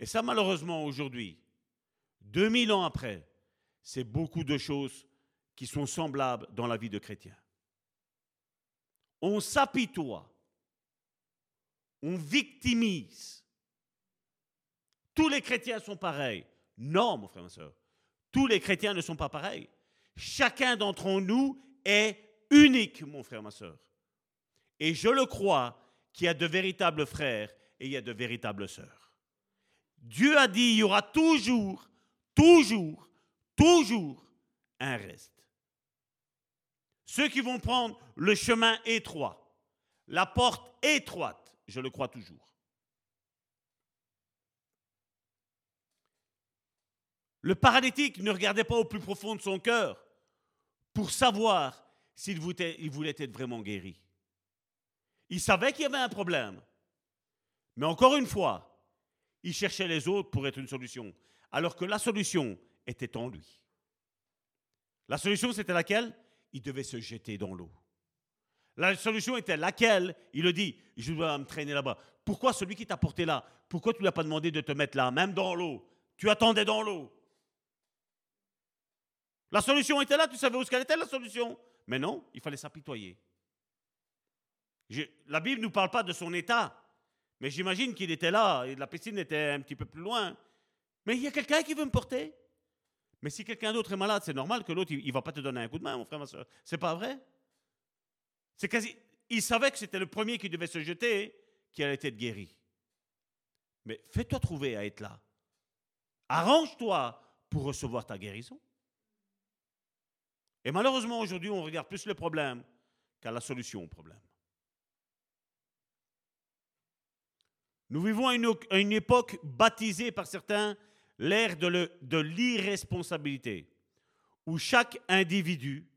Et ça, malheureusement, aujourd'hui, 2000 ans après, c'est beaucoup de choses qui sont semblables dans la vie de chrétien. On s'apitoie, on victimise. Tous les chrétiens sont pareils. Non, mon frère, ma soeur. Tous les chrétiens ne sont pas pareils. Chacun d'entre nous est unique, mon frère, ma soeur. Et je le crois qu'il y a de véritables frères et il y a de véritables sœurs. Dieu a dit, il y aura toujours, toujours, toujours un reste. Ceux qui vont prendre le chemin étroit, la porte étroite, je le crois toujours. Le paralytique ne regardait pas au plus profond de son cœur pour savoir s'il voulait être vraiment guéri. Il savait qu'il y avait un problème. Mais encore une fois, il cherchait les autres pour être une solution, alors que la solution était en lui. La solution, c'était laquelle? Il devait se jeter dans l'eau. La solution était laquelle? Il le dit, je dois me traîner là-bas. Pourquoi celui qui t'a porté là? Pourquoi tu ne lui as pas demandé de te mettre là, même dans l'eau? Tu attendais dans l'eau. La solution était là, tu savais où qu'elle était la solution. Mais non, il fallait s'apitoyer. la Bible ne nous parle pas de son état, mais j'imagine qu'il était là et la piscine était un petit peu plus loin. Mais il y a quelqu'un qui veut me porter. Mais si quelqu'un d'autre est malade, c'est normal que l'autre, il ne va pas te donner un coup de main, mon frère, ma soeur. C'est pas vrai. C'est quasi. Il savait que c'était le premier qui devait se jeter qui allait être guéri. Mais fais-toi trouver à être là. Arrange-toi pour recevoir ta guérison. Et malheureusement, aujourd'hui, on regarde plus le problème qu'à la solution au problème. Nous vivons à une, époque baptisée par certains l'ère de l'irresponsabilité, où chaque individu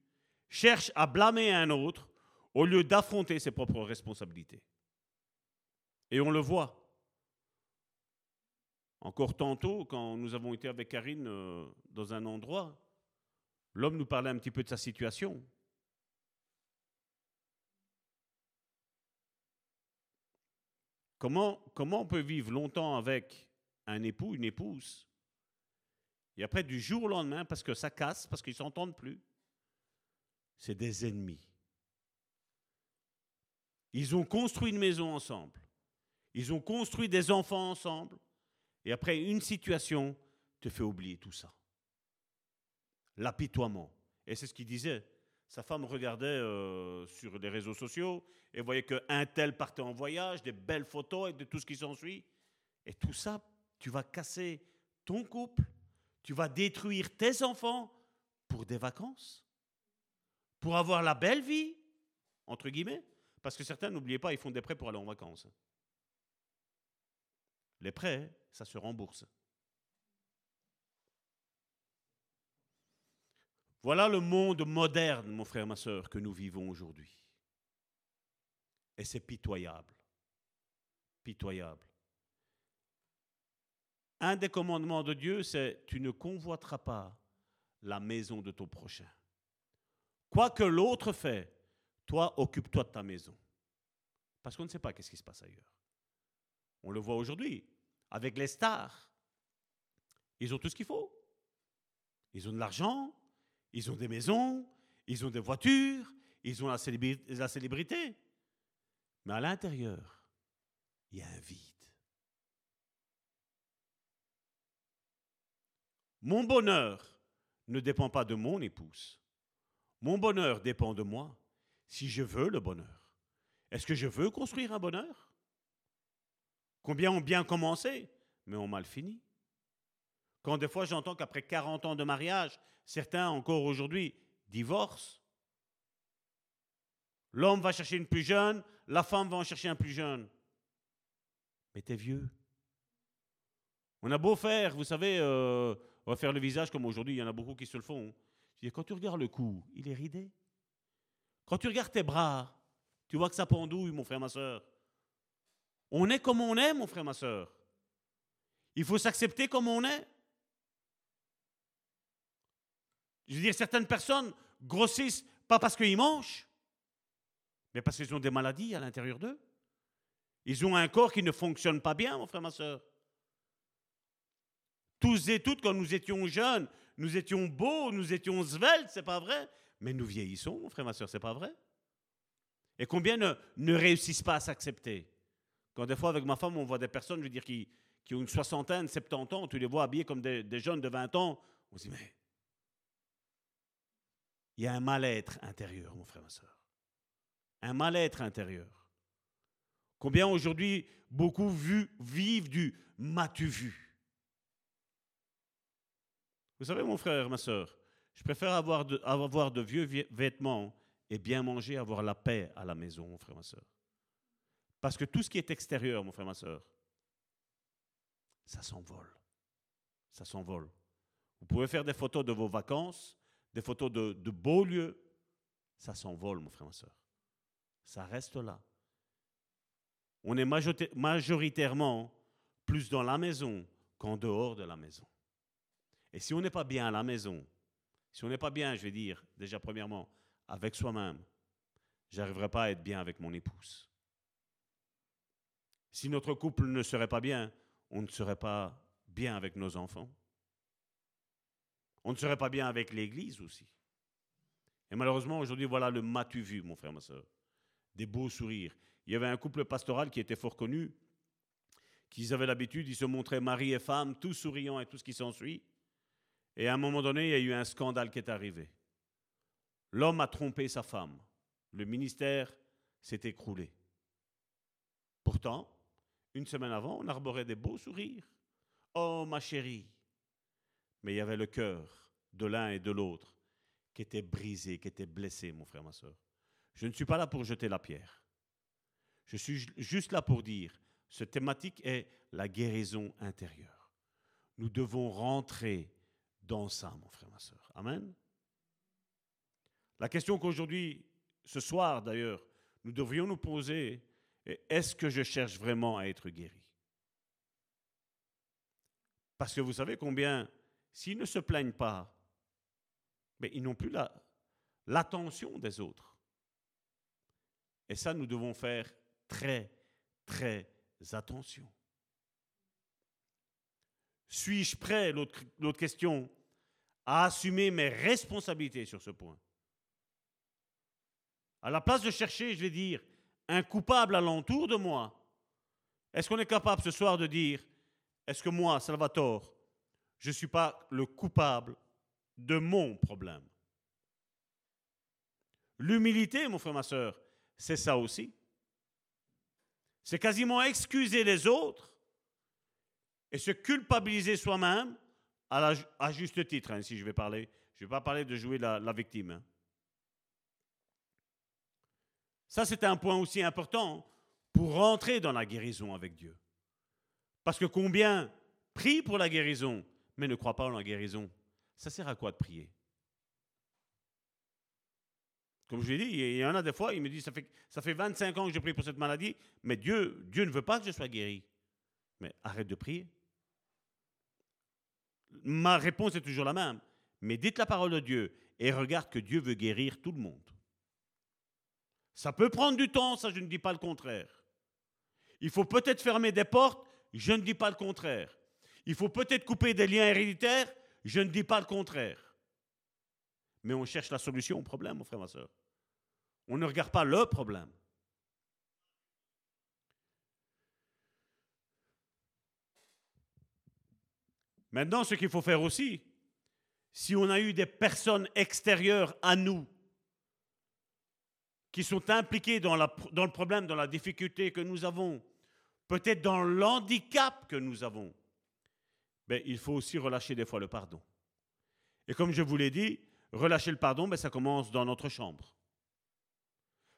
cherche à blâmer un autre au lieu d'affronter ses propres responsabilités. Et on le voit. Encore tantôt, quand nous avons été avec Karine euh, dans un endroit, L'homme nous parlait un petit peu de sa situation. Comment, comment on peut vivre longtemps avec un époux, une épouse, et après du jour au lendemain, parce que ça casse, parce qu'ils ne s'entendent plus, c'est des ennemis. Ils ont construit une maison ensemble. Ils ont construit des enfants ensemble. Et après, une situation te fait oublier tout ça l'apitoiement. Et c'est ce qu'il disait. Sa femme regardait euh, sur les réseaux sociaux et voyait qu'un tel partait en voyage, des belles photos et de tout ce qui s'ensuit. Et tout ça, tu vas casser ton couple, tu vas détruire tes enfants pour des vacances, pour avoir la belle vie, entre guillemets. Parce que certains, n'oubliez pas, ils font des prêts pour aller en vacances. Les prêts, ça se rembourse. Voilà le monde moderne, mon frère, ma soeur, que nous vivons aujourd'hui. Et c'est pitoyable. Pitoyable. Un des commandements de Dieu, c'est tu ne convoiteras pas la maison de ton prochain. Quoi que l'autre fait, toi, occupe-toi de ta maison. Parce qu'on ne sait pas qu'est-ce qui se passe ailleurs. On le voit aujourd'hui avec les stars. Ils ont tout ce qu'il faut. Ils ont de l'argent, ils ont des maisons, ils ont des voitures, ils ont la célébrité. Mais à l'intérieur, il y a un vide. Mon bonheur ne dépend pas de mon épouse. Mon bonheur dépend de moi, si je veux le bonheur. Est-ce que je veux construire un bonheur? Combien ont bien commencé, mais ont mal fini? Quand des fois j'entends qu'après 40 ans de mariage, Certains, encore aujourd'hui, divorcent. L'homme va chercher une plus jeune, la femme va en chercher un plus jeune. Mais t'es vieux. On a beau faire, vous savez, euh, on va faire le visage comme aujourd'hui, il y en a beaucoup qui se le font. Quand tu regardes le cou, il est ridé. Quand tu regardes tes bras, tu vois que ça pendouille, mon frère, ma soeur. On est comme on est, mon frère, ma soeur. Il faut s'accepter comme on est. Je veux dire, certaines personnes grossissent pas parce qu'ils mangent, mais parce qu'ils ont des maladies à l'intérieur d'eux. Ils ont un corps qui ne fonctionne pas bien, mon frère, ma soeur. Tous et toutes, quand nous étions jeunes, nous étions beaux, nous étions sveltes, c'est pas vrai. Mais nous vieillissons, mon frère, ma soeur, c'est pas vrai. Et combien ne, réussissent pas à s'accepter? Quand des fois, avec ma femme, on voit des personnes, je veux dire, qui, qui ont une soixantaine, 70 ans, tu les vois habillés comme des, des jeunes de 20 ans, on se dit, mais il y a un mal-être intérieur, mon frère, ma soeur. Un mal-être intérieur. Combien aujourd'hui, beaucoup vivent du m'as-tu vu Vous savez, mon frère, ma soeur, je préfère avoir avoir de vieux vêtements et bien manger, avoir la paix à la maison, mon frère, ma soeur. Parce que tout ce qui est extérieur, mon frère, ma soeur, ça s'envole. Ça s'envole. Vous pouvez faire des photos de vos vacances, des photos de, beaux lieux, ça s'envole, mon frère, ma soeur. Ça reste là. On est majoritairement plus dans la maison qu'en dehors de la maison. Et si on n'est pas bien à la maison, si on n'est pas bien, je vais dire, déjà premièrement, avec soi-même, j'arriverai pas à être bien avec mon épouse. Si notre couple ne serait pas bien, on ne serait pas bien avec nos enfants. On ne serait pas bien avec l'Église aussi. Et malheureusement, aujourd'hui, voilà le matu vu, mon frère, ma soeur. Des beaux sourires. Il y avait un couple pastoral qui était fort connu, qui avaient l'habitude, ils se montraient mari et femme, tous souriants et tout ce qui s'ensuit. Et à un moment donné, il y a eu un scandale qui est arrivé. L'homme a trompé sa femme. Le ministère s'est écroulé. Pourtant, une semaine avant, on arborait des beaux sourires. Oh, ma chérie. Mais il y avait le cœur de l'un et de l'autre qui était brisé, qui était blessé, mon frère, ma soeur. Je ne suis pas là pour jeter la pierre. Je suis juste là pour dire, cette thématique est la guérison intérieure. Nous devons rentrer dans ça, mon frère, ma soeur. Amen. La question qu'aujourd'hui, ce soir d'ailleurs, nous devrions nous poser est est-ce que je cherche vraiment à être guéri? Parce que vous savez combien, s'ils ne se plaignent pas, mais ils n'ont plus l'attention des autres. Et ça, nous devons faire très, très attention. Suis-je prêt, l'autre question, à assumer mes responsabilités sur ce point? À la place de chercher, je vais dire, un coupable alentour de moi, est-ce qu'on est capable ce soir de dire, est-ce que moi, Salvatore, je ne suis pas le coupable de mon problème L'humilité, mon frère, ma soeur, c'est ça aussi. C'est quasiment excuser les autres et se culpabiliser soi-même à, juste titre, hein, je vais parler. Je ne vais pas parler de jouer la, victime. Hein. Ça, c'est un point aussi important pour rentrer dans la guérison avec Dieu. Parce que combien prient pour la guérison, mais ne croient pas en la guérison Ça sert à quoi de prier? Comme je l'ai dit, il y en a des fois, il me dit, ça fait, ça fait 25 ans que je prie pour cette maladie, mais Dieu, Dieu ne veut pas que je sois guéri. Mais arrête de prier. Ma réponse est toujours la même. Mais dites la parole de Dieu et regarde que Dieu veut guérir tout le monde. Ça peut prendre du temps, ça je ne dis pas le contraire. Il faut peut-être fermer des portes, je ne dis pas le contraire. Il faut peut-être couper des liens héréditaires, je ne dis pas le contraire. Mais on cherche la solution au problème, mon frère, ma soeur. On ne regarde pas le problème. Maintenant, ce qu'il faut faire aussi, si on a eu des personnes extérieures à nous qui sont impliquées dans, dans le problème, dans la difficulté que nous avons, peut-être dans l'handicap que nous avons, il faut aussi relâcher des fois le pardon. Et comme je vous l'ai dit, relâcher le pardon, ben, ça commence dans notre chambre.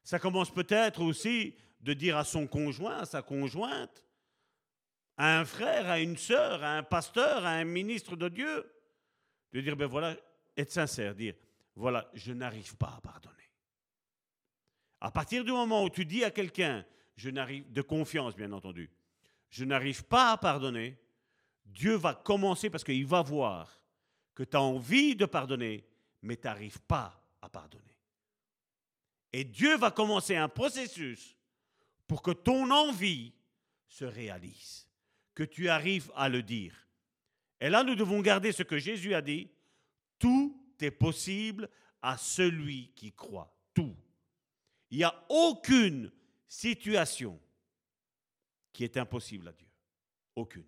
Ça commence peut-être aussi de dire à son conjoint, à sa conjointe, à un frère, à une sœur, à un pasteur, à un ministre de Dieu, de dire, ben voilà, être sincère, dire, voilà, je n'arrive pas à pardonner. À partir du moment où tu dis à quelqu'un, je n'arrive, de confiance bien entendu, je n'arrive pas à pardonner, Dieu va commencer parce qu'il va voir que tu as envie de pardonner, mais tu n'arrives pas à pardonner. Et Dieu va commencer un processus pour que ton envie se réalise, que tu arrives à le dire. Et là, nous devons garder ce que Jésus a dit, tout est possible à celui qui croit. Tout. Il n'y a aucune situation qui est impossible à Dieu. Aucune.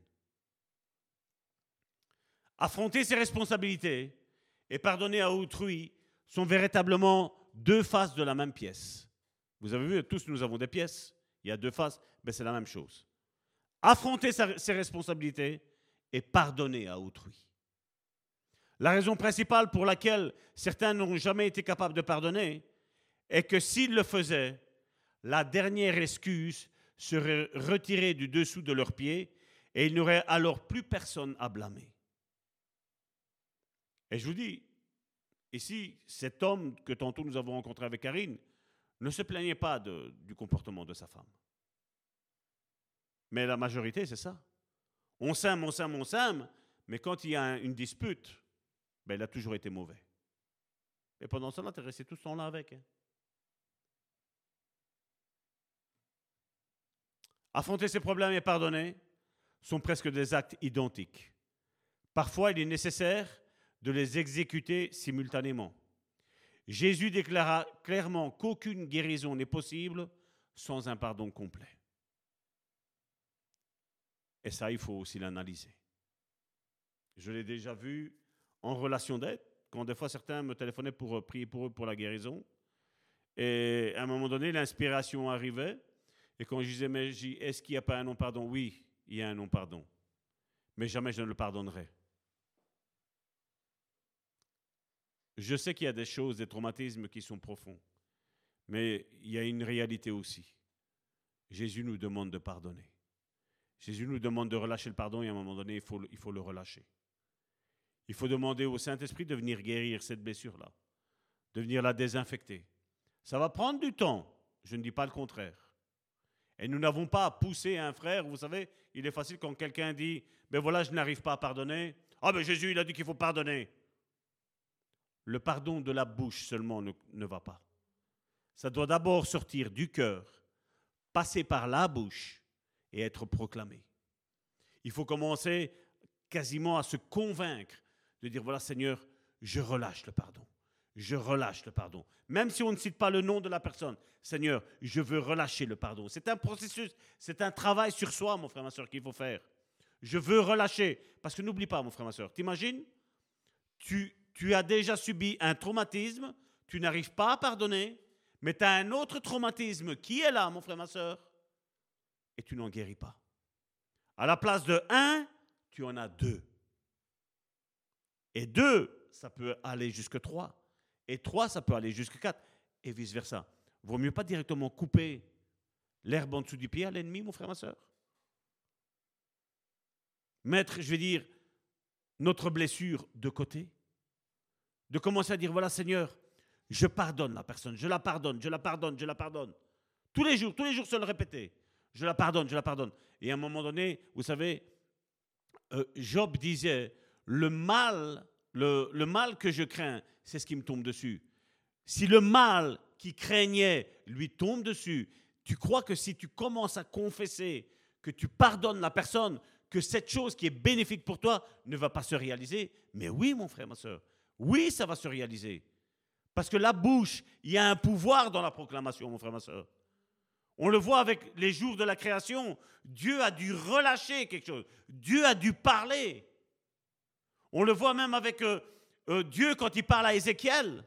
Affronter ses responsabilités et pardonner à autrui sont véritablement deux faces de la même pièce. Vous avez vu, tous nous avons des pièces. Il y a deux faces, mais c'est la même chose. Affronter ses responsabilités et pardonner à autrui. La raison principale pour laquelle certains n'ont jamais été capables de pardonner est que s'ils le faisaient, la dernière excuse serait retirée du dessous de leurs pieds et il n'y aurait alors plus personne à blâmer. Et je vous dis, ici, cet homme que tantôt nous avons rencontré avec Karine ne se plaignait pas du comportement de sa femme. Mais la majorité, c'est ça. On s'aime, on s'aime, on s'aime, mais quand il y a une dispute, ben, il a toujours été mauvais. Et pendant cela, tu es resté tout ce temps-là avec. Hein. Affronter ses problèmes et pardonner sont presque des actes identiques. Parfois, il est nécessaire de les exécuter simultanément. Jésus déclara clairement qu'aucune guérison n'est possible sans un pardon complet. Et ça, il faut aussi l'analyser. Je l'ai déjà vu en relation d'aide, quand des fois certains me téléphonaient pour prier pour eux pour la guérison. Et à un moment donné, l'inspiration arrivait. Et quand je disais, mais est-ce qu'il n'y a pas un non-pardon? Oui, il y a un non-pardon. Mais jamais je ne le pardonnerai. Je sais qu'il y a des choses, des traumatismes qui sont profonds. Mais il y a une réalité aussi. Jésus nous demande de pardonner. Jésus nous demande de relâcher le pardon et à un moment donné, il faut, il faut le relâcher. Il faut demander au Saint-Esprit de venir guérir cette blessure-là, de venir la désinfecter. Ça va prendre du temps, je ne dis pas le contraire. Et nous n'avons pas à pousser un frère, vous savez, il est facile quand quelqu'un dit, ben voilà, je n'arrive pas à pardonner. Ah ben Jésus, il a dit qu'il faut pardonner. Le pardon de la bouche seulement ne, ne va pas. Ça doit d'abord sortir du cœur, passer par la bouche et être proclamé. Il faut commencer quasiment à se convaincre de dire, voilà Seigneur, je relâche le pardon. Je relâche le pardon. Même si on ne cite pas le nom de la personne, Seigneur, je veux relâcher le pardon. C'est un processus, c'est un travail sur soi, mon frère, ma soeur, qu'il faut faire. Je veux relâcher. Parce que n'oublie pas, mon frère, ma soeur, t'imagines, tu, tu as déjà subi un traumatisme, tu n'arrives pas à pardonner, mais tu as un autre traumatisme qui est là, mon frère, ma soeur, et tu n'en guéris pas. À la place de un, tu en as deux. Et deux, ça peut aller jusque trois. Et trois, ça peut aller jusque quatre. Et vice-versa. Vaut mieux pas directement couper l'herbe en dessous du pied à l'ennemi, mon frère, ma soeur. Mettre, je vais dire, notre blessure de côté. De commencer à dire, voilà Seigneur, je pardonne la personne, je la pardonne, je la pardonne, je la pardonne. Tous les jours, tous les jours se le répéter. Je la pardonne, je la pardonne. Et à un moment donné, vous savez, euh, Job disait, le mal, le, le mal que je crains, c'est ce qui me tombe dessus. Si le mal qui craignait lui tombe dessus, tu crois que si tu commences à confesser, que tu pardonnes la personne, que cette chose qui est bénéfique pour toi ne va pas se réaliser? Mais oui, mon frère, ma soeur, oui, ça va se réaliser. Parce que la bouche, il y a un pouvoir dans la proclamation, mon frère, ma soeur. On le voit avec les jours de la création. Dieu a dû relâcher quelque chose. Dieu a dû parler. On le voit même avec euh, euh, Dieu quand il parle à Ézéchiel.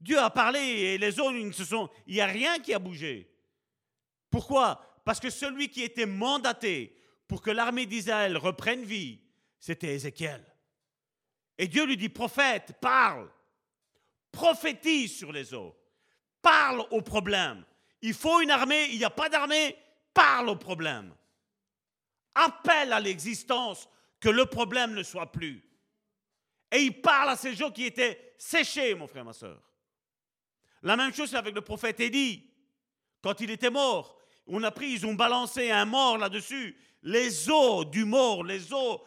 Dieu a parlé et les sont, il n'y a rien qui a bougé. Pourquoi? Parce que celui qui était mandaté pour que l'armée d'Israël reprenne vie, c'était Ézéchiel. Et Dieu lui dit, prophète, parle, prophétise sur les eaux, parle au problème. Il faut une armée, il n'y a pas d'armée, parle au problème. Appelle à l'existence que le problème ne soit plus. Et il parle à ces gens qui étaient séchés, mon frère, ma soeur. La même chose avec le prophète Élie. Quand il était mort, on a pris, ils ont balancé un mort là-dessus. Les os du mort, les os.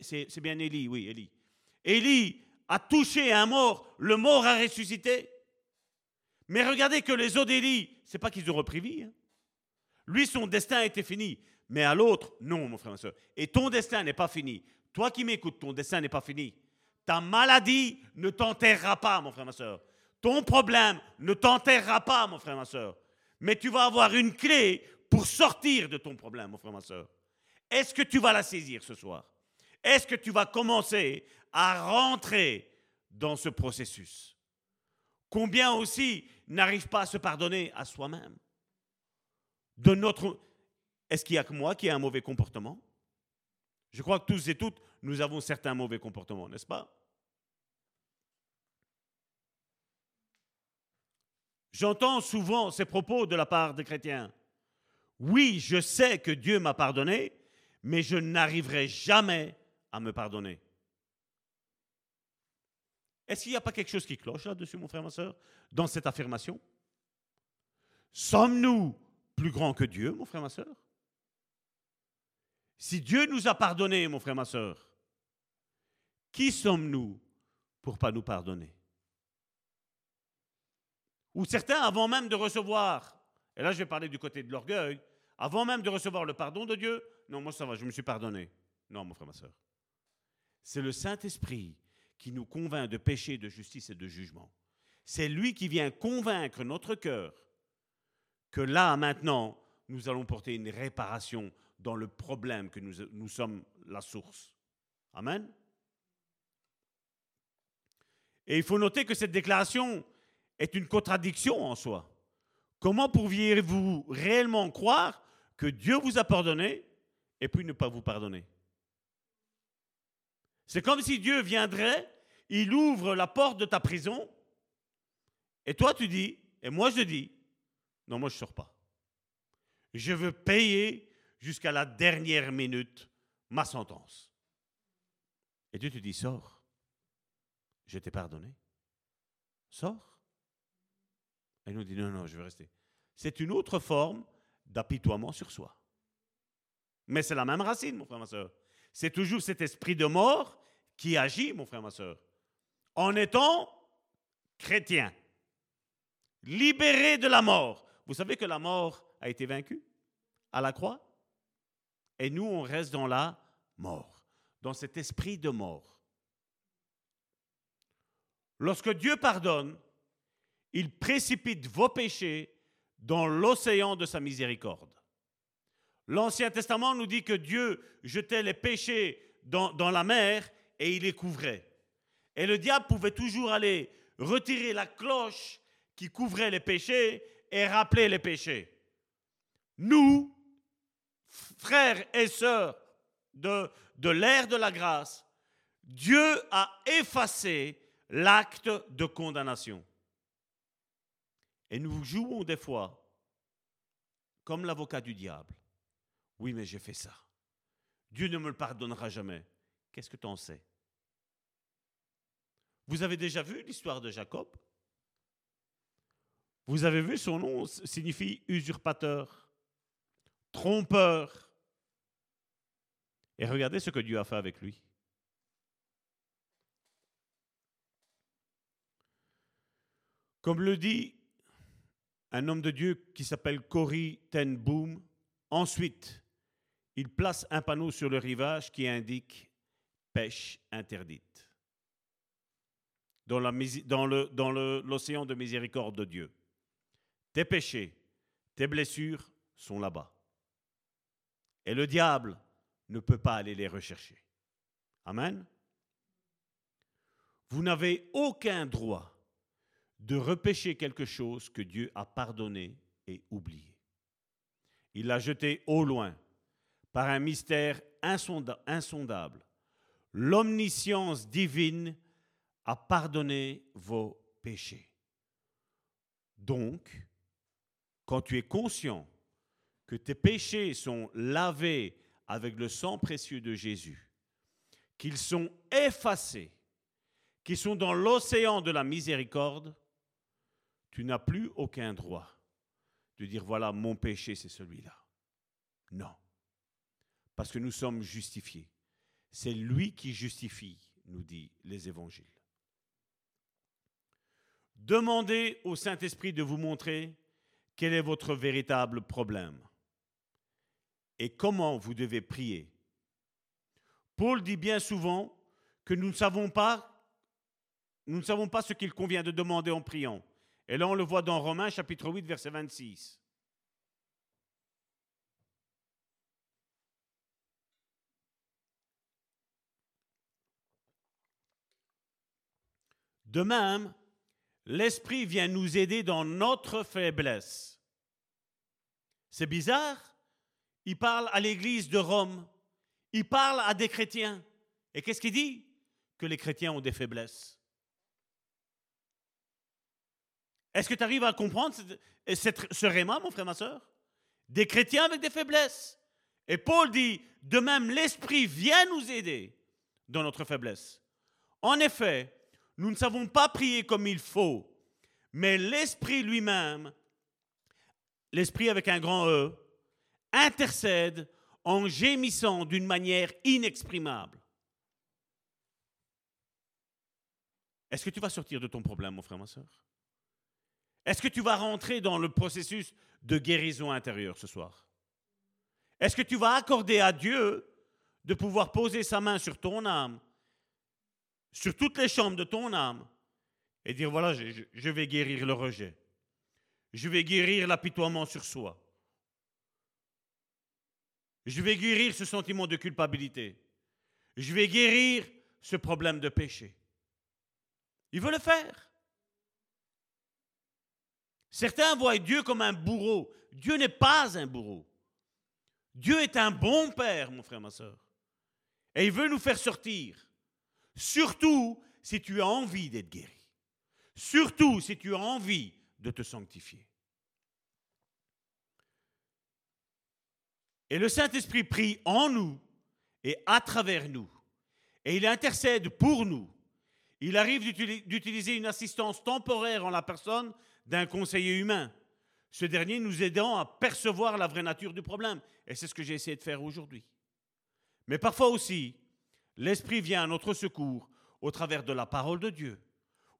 C'est bien Élie, oui, Élie. Élie a touché un mort, le mort a ressuscité. Mais regardez que les os d'Élie, c'est pas qu'ils ont repris vie. Hein. Lui, son destin était fini. Mais à l'autre, non, mon frère, ma soeur. Et ton destin n'est pas fini. Toi qui m'écoutes, ton destin n'est pas fini. Ta maladie ne t'enterrera pas, mon frère, ma soeur. Ton problème ne t'enterrera pas, mon frère, ma soeur. Mais tu vas avoir une clé pour sortir de ton problème, mon frère, ma soeur. Est-ce que tu vas la saisir ce soir? Est-ce que tu vas commencer à rentrer dans ce processus Combien aussi n'arrivent pas à se pardonner à soi-même? De notre est-ce qu'il y a que moi qui ai un mauvais comportement? Je crois que tous et toutes, nous avons certains mauvais comportements, n'est-ce pas? J'entends souvent ces propos de la part des chrétiens. Oui, je sais que Dieu m'a pardonné, mais je n'arriverai jamais à me pardonner. Est-ce qu'il n'y a pas quelque chose qui cloche là-dessus, mon frère, ma soeur, dans cette affirmation? Sommes-nous plus grands que Dieu, mon frère, ma soeur? Si Dieu nous a pardonné, mon frère, ma soeur, qui sommes-nous pour pas nous pardonner? Ou certains, avant même de recevoir, et là je vais parler du côté de l'orgueil, avant même de recevoir le pardon de Dieu, non, moi ça va, je me suis pardonné. Non, mon frère, ma soeur. C'est le Saint-Esprit qui nous convainc de péché, de justice et de jugement. C'est lui qui vient convaincre notre cœur que là, maintenant, nous allons porter une réparation dans le problème que nous, sommes la source. Amen. Et il faut noter que cette déclaration est une contradiction en soi. Comment pourriez-vous réellement croire que Dieu vous a pardonné et puis ne pas vous pardonner? C'est comme si Dieu viendrait, il ouvre la porte de ta prison, et toi tu dis, et moi je dis, non, moi je ne sors pas. Je veux payer jusqu'à la dernière minute ma sentence. Et Dieu te dit, sors. Je t'ai pardonné. Sors. Et nous dit, non, non, je veux rester. C'est une autre forme d'apitoiement sur soi. Mais c'est la même racine, mon frère, ma soeur. C'est toujours cet esprit de mort qui agit, mon frère, ma soeur. En étant chrétien, libéré de la mort. Vous savez que la mort a été vaincue à la croix? Et nous, on reste dans la mort, dans cet esprit de mort. Lorsque Dieu pardonne, il précipite vos péchés dans l'océan de sa miséricorde. L'Ancien Testament nous dit que Dieu jetait les péchés dans, la mer et il les couvrait. Et le diable pouvait toujours aller retirer la cloche qui couvrait les péchés et rappeler les péchés. Nous, frères et sœurs de, de l'ère de la grâce, Dieu a effacé l'acte de condamnation. Et nous jouons des fois comme l'avocat du diable. Oui, mais j'ai fait ça. Dieu ne me le pardonnera jamais. Qu'est-ce que tu en sais? Vous avez déjà vu l'histoire de Jacob? Vous avez vu son nom? Signifie usurpateur, trompeur. Et regardez ce que Dieu a fait avec lui. Comme le dit un homme de Dieu qui s'appelle Cory Ten Boom, ensuite, il place un panneau sur le rivage qui indique pêche interdite dans l'océan de miséricorde de Dieu. Tes péchés, tes blessures sont là-bas. Et le diable ne peut pas aller les rechercher. Amen. Vous n'avez aucun droit de repêcher quelque chose que Dieu a pardonné et oublié. Il l'a jeté au loin par un mystère insondable. L'omniscience divine a pardonné vos péchés. Donc, quand tu es conscient que tes péchés sont lavés avec le sang précieux de Jésus, qu'ils sont effacés, qu'ils sont dans l'océan de la miséricorde, tu n'as plus aucun droit de dire, voilà, mon péché, c'est celui-là. Non. Parce que nous sommes justifiés. C'est lui qui justifie, nous dit les évangiles. Demandez au Saint-Esprit de vous montrer quel est votre véritable problème. et comment vous devez prier. Paul dit bien souvent que nous ne savons pas, nous ne savons pas ce qu'il convient de demander en priant. Et là, on le voit dans Romains chapitre 8, verset 26. De même, l'Esprit vient nous aider dans notre faiblesse. C'est bizarre. Il parle à l'Église de Rome. Il parle à des chrétiens. Et qu'est-ce qu'il dit? Que les chrétiens ont des faiblesses. Est-ce que tu arrives à comprendre ce réma, mon frère, ma soeur? Des chrétiens avec des faiblesses. Et Paul dit, de même, l'Esprit vient nous aider dans notre faiblesse. En effet, nous ne savons pas prier comme il faut, mais l'Esprit lui-même, l'Esprit avec un grand E, intercède en gémissant d'une manière inexprimable. Est-ce que tu vas sortir de ton problème, mon frère, ma soeur Est-ce que tu vas rentrer dans le processus de guérison intérieure ce soir? Est-ce que tu vas accorder à Dieu de pouvoir poser sa main sur ton âme sur toutes les chambres de ton âme et dire, voilà, je, vais guérir le rejet. Je vais guérir l'apitoiement sur soi. Je vais guérir ce sentiment de culpabilité. Je vais guérir ce problème de péché. Il veut le faire. Certains voient Dieu comme un bourreau. Dieu n'est pas un bourreau. Dieu est un bon père, mon frère, ma soeur. Et il veut nous faire sortir. Surtout si tu as envie d'être guéri. Surtout si tu as envie de te sanctifier. Et le Saint-Esprit prie en nous et à travers nous. Et il intercède pour nous. Il arrive d'utiliser une assistance temporaire en la personne d'un conseiller humain. Ce dernier nous aidant à percevoir la vraie nature du problème. Et c'est ce que j'ai essayé de faire aujourd'hui. Mais parfois aussi, L'Esprit vient à notre secours au travers de la parole de Dieu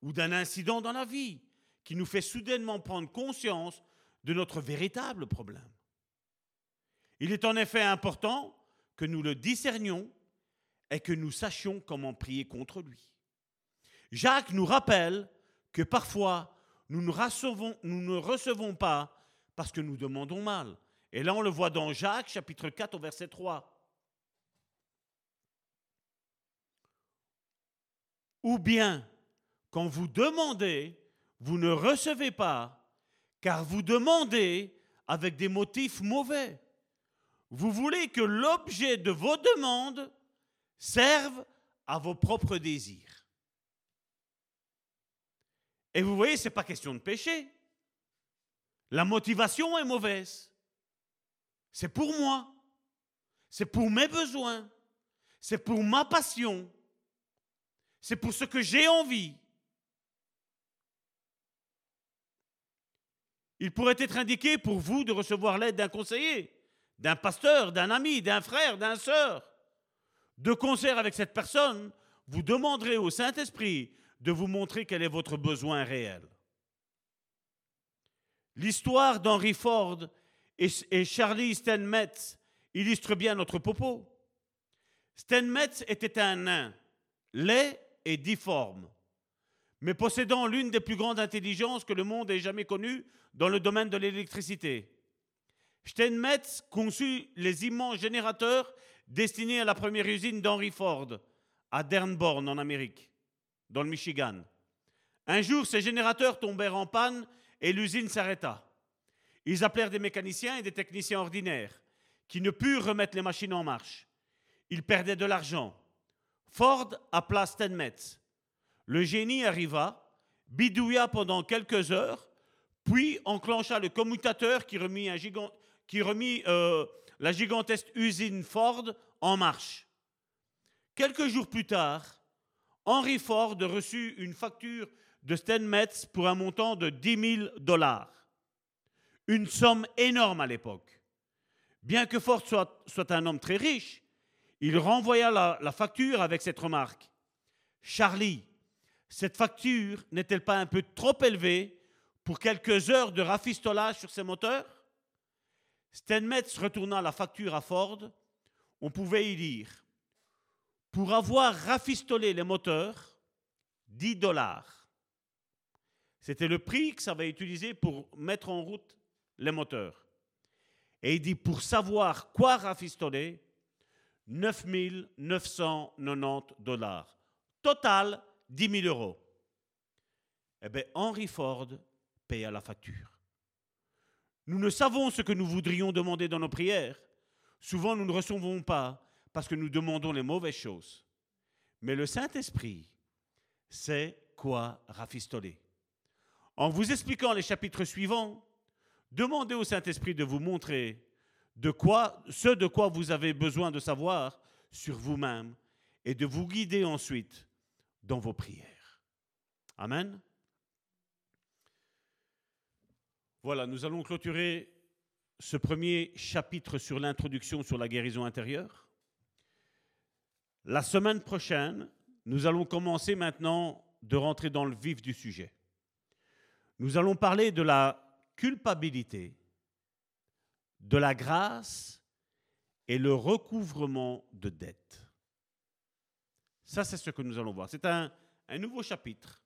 ou d'un incident dans la vie qui nous fait soudainement prendre conscience de notre véritable problème. Il est en effet important que nous le discernions et que nous sachions comment prier contre lui. Jacques nous rappelle que parfois nous ne recevons, pas parce que nous demandons mal. Et là on le voit dans Jacques chapitre 4 au verset 3. Ou bien, quand vous demandez, vous ne recevez pas, car vous demandez avec des motifs mauvais. Vous voulez que l'objet de vos demandes serve à vos propres désirs. Et vous voyez, ce n'est pas question de péché. La motivation est mauvaise. C'est pour moi. C'est pour mes besoins. C'est pour ma passion. C'est pour ce que j'ai envie. Il pourrait être indiqué pour vous de recevoir l'aide d'un conseiller, d'un pasteur, d'un ami, d'un frère, d'un sœur. De concert avec cette personne, vous demanderez au Saint-Esprit de vous montrer quel est votre besoin réel. L'histoire d'Henry Ford et Charlie Steinmetz illustre bien notre propos. Steinmetz était un nain, laid et difforme, mais possédant l'une des plus grandes intelligences que le monde ait jamais connues dans le domaine de l'électricité. Steinmetz conçut les immenses générateurs destinés à la première usine d'Henry Ford, à Dernborn en Amérique, dans le Michigan. Un jour, ces générateurs tombèrent en panne et l'usine s'arrêta. Ils appelèrent des mécaniciens et des techniciens ordinaires qui ne purent remettre les machines en marche. Ils perdaient de l'argent. Ford appela Steinmetz. Le génie arriva, bidouilla pendant quelques heures, puis enclencha le commutateur qui remit, euh, la gigantesque usine Ford en marche. Quelques jours plus tard, Henry Ford reçut une facture de Steinmetz pour un montant de 10 000 dollars. Une somme énorme à l'époque. Bien que Ford soit un homme très riche, il renvoya la, facture avec cette remarque. Charlie, cette facture n'est-elle pas un peu trop élevée pour quelques heures de rafistolage sur ces moteurs? Steinmetz retournant la facture à Ford, on pouvait y lire Pour avoir rafistolé les moteurs, 10 dollars. C'était le prix que ça avait utilisé pour mettre en route les moteurs. Et il dit Pour savoir quoi rafistoler, 9 990 dollars. Total, 10 000 euros. Eh bien, Henry Ford paya la facture. Nous ne savons ce que nous voudrions demander dans nos prières. Souvent, nous ne recevons pas parce que nous demandons les mauvaises choses. Mais le Saint-Esprit sait quoi rafistoler. En vous expliquant les chapitres suivants, demandez au Saint-Esprit de vous montrer de quoi, ce de quoi vous avez besoin de savoir sur vous-même et de vous guider ensuite dans vos prières. Amen. Voilà, nous allons clôturer ce premier chapitre sur l'introduction sur la guérison intérieure. La semaine prochaine, nous allons commencer maintenant de rentrer dans le vif du sujet. Nous allons parler de la culpabilité, de la grâce et le recouvrement de dettes. Ça, c'est ce que nous allons voir. C'est un, un nouveau chapitre.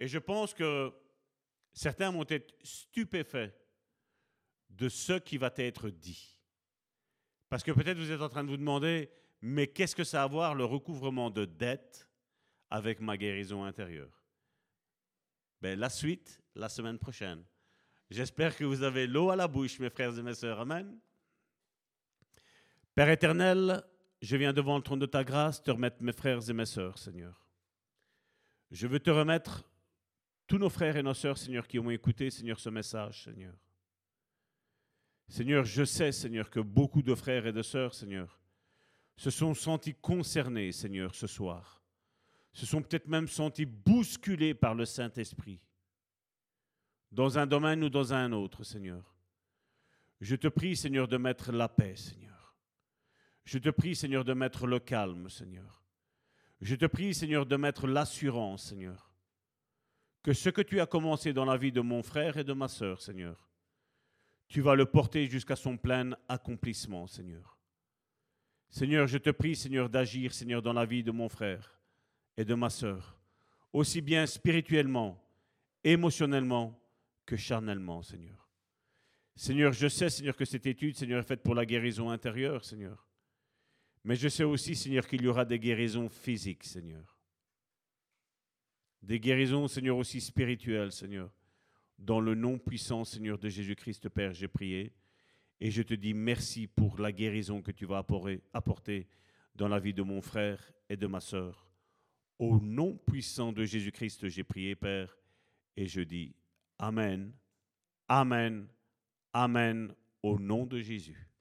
Et je pense que certains vont être stupéfaits de ce qui va être dit. Parce que peut-être vous êtes en train de vous demander, mais qu'est-ce que ça a à voir le recouvrement de dettes avec ma guérison intérieure? Ben, La suite, la semaine prochaine. J'espère que vous avez l'eau à la bouche, mes frères et mes sœurs. Amen. Père éternel, je viens devant le trône de ta grâce te remettre mes frères et mes sœurs, Seigneur. Je veux te remettre tous nos frères et nos sœurs, Seigneur, qui ont écouté, Seigneur, ce message, Seigneur. Seigneur, je sais, Seigneur, que beaucoup de frères et de sœurs, Seigneur, se sont sentis concernés, Seigneur, ce soir. Se sont peut-être même sentis bousculés par le Saint-Esprit, dans un domaine ou dans un autre, Seigneur. Je te prie, Seigneur, de mettre la paix, Seigneur. Je te prie, Seigneur, de mettre le calme, Seigneur. Je te prie, Seigneur, de mettre l'assurance, Seigneur que ce que tu as commencé dans la vie de mon frère et de ma sœur, Seigneur, tu vas le porter jusqu'à son plein accomplissement, Seigneur. Seigneur, je te prie, Seigneur, d'agir, Seigneur, dans la vie de mon frère et de ma sœur, aussi bien spirituellement, émotionnellement que charnellement, Seigneur. Seigneur, je sais, Seigneur, que cette étude, Seigneur, est faite pour la guérison intérieure, Seigneur. Mais je sais aussi, Seigneur, qu'il y aura des guérisons physiques, Seigneur des guérisons, Seigneur, aussi spirituelles, Seigneur. Dans le nom puissant, Seigneur, de Jésus-Christ, Père, j'ai prié. Et je te dis merci pour la guérison que tu vas apporter dans la vie de mon frère et de ma sœur. Au nom puissant de Jésus-Christ, j'ai prié, Père, et je dis Amen, Amen, Amen, au nom de Jésus.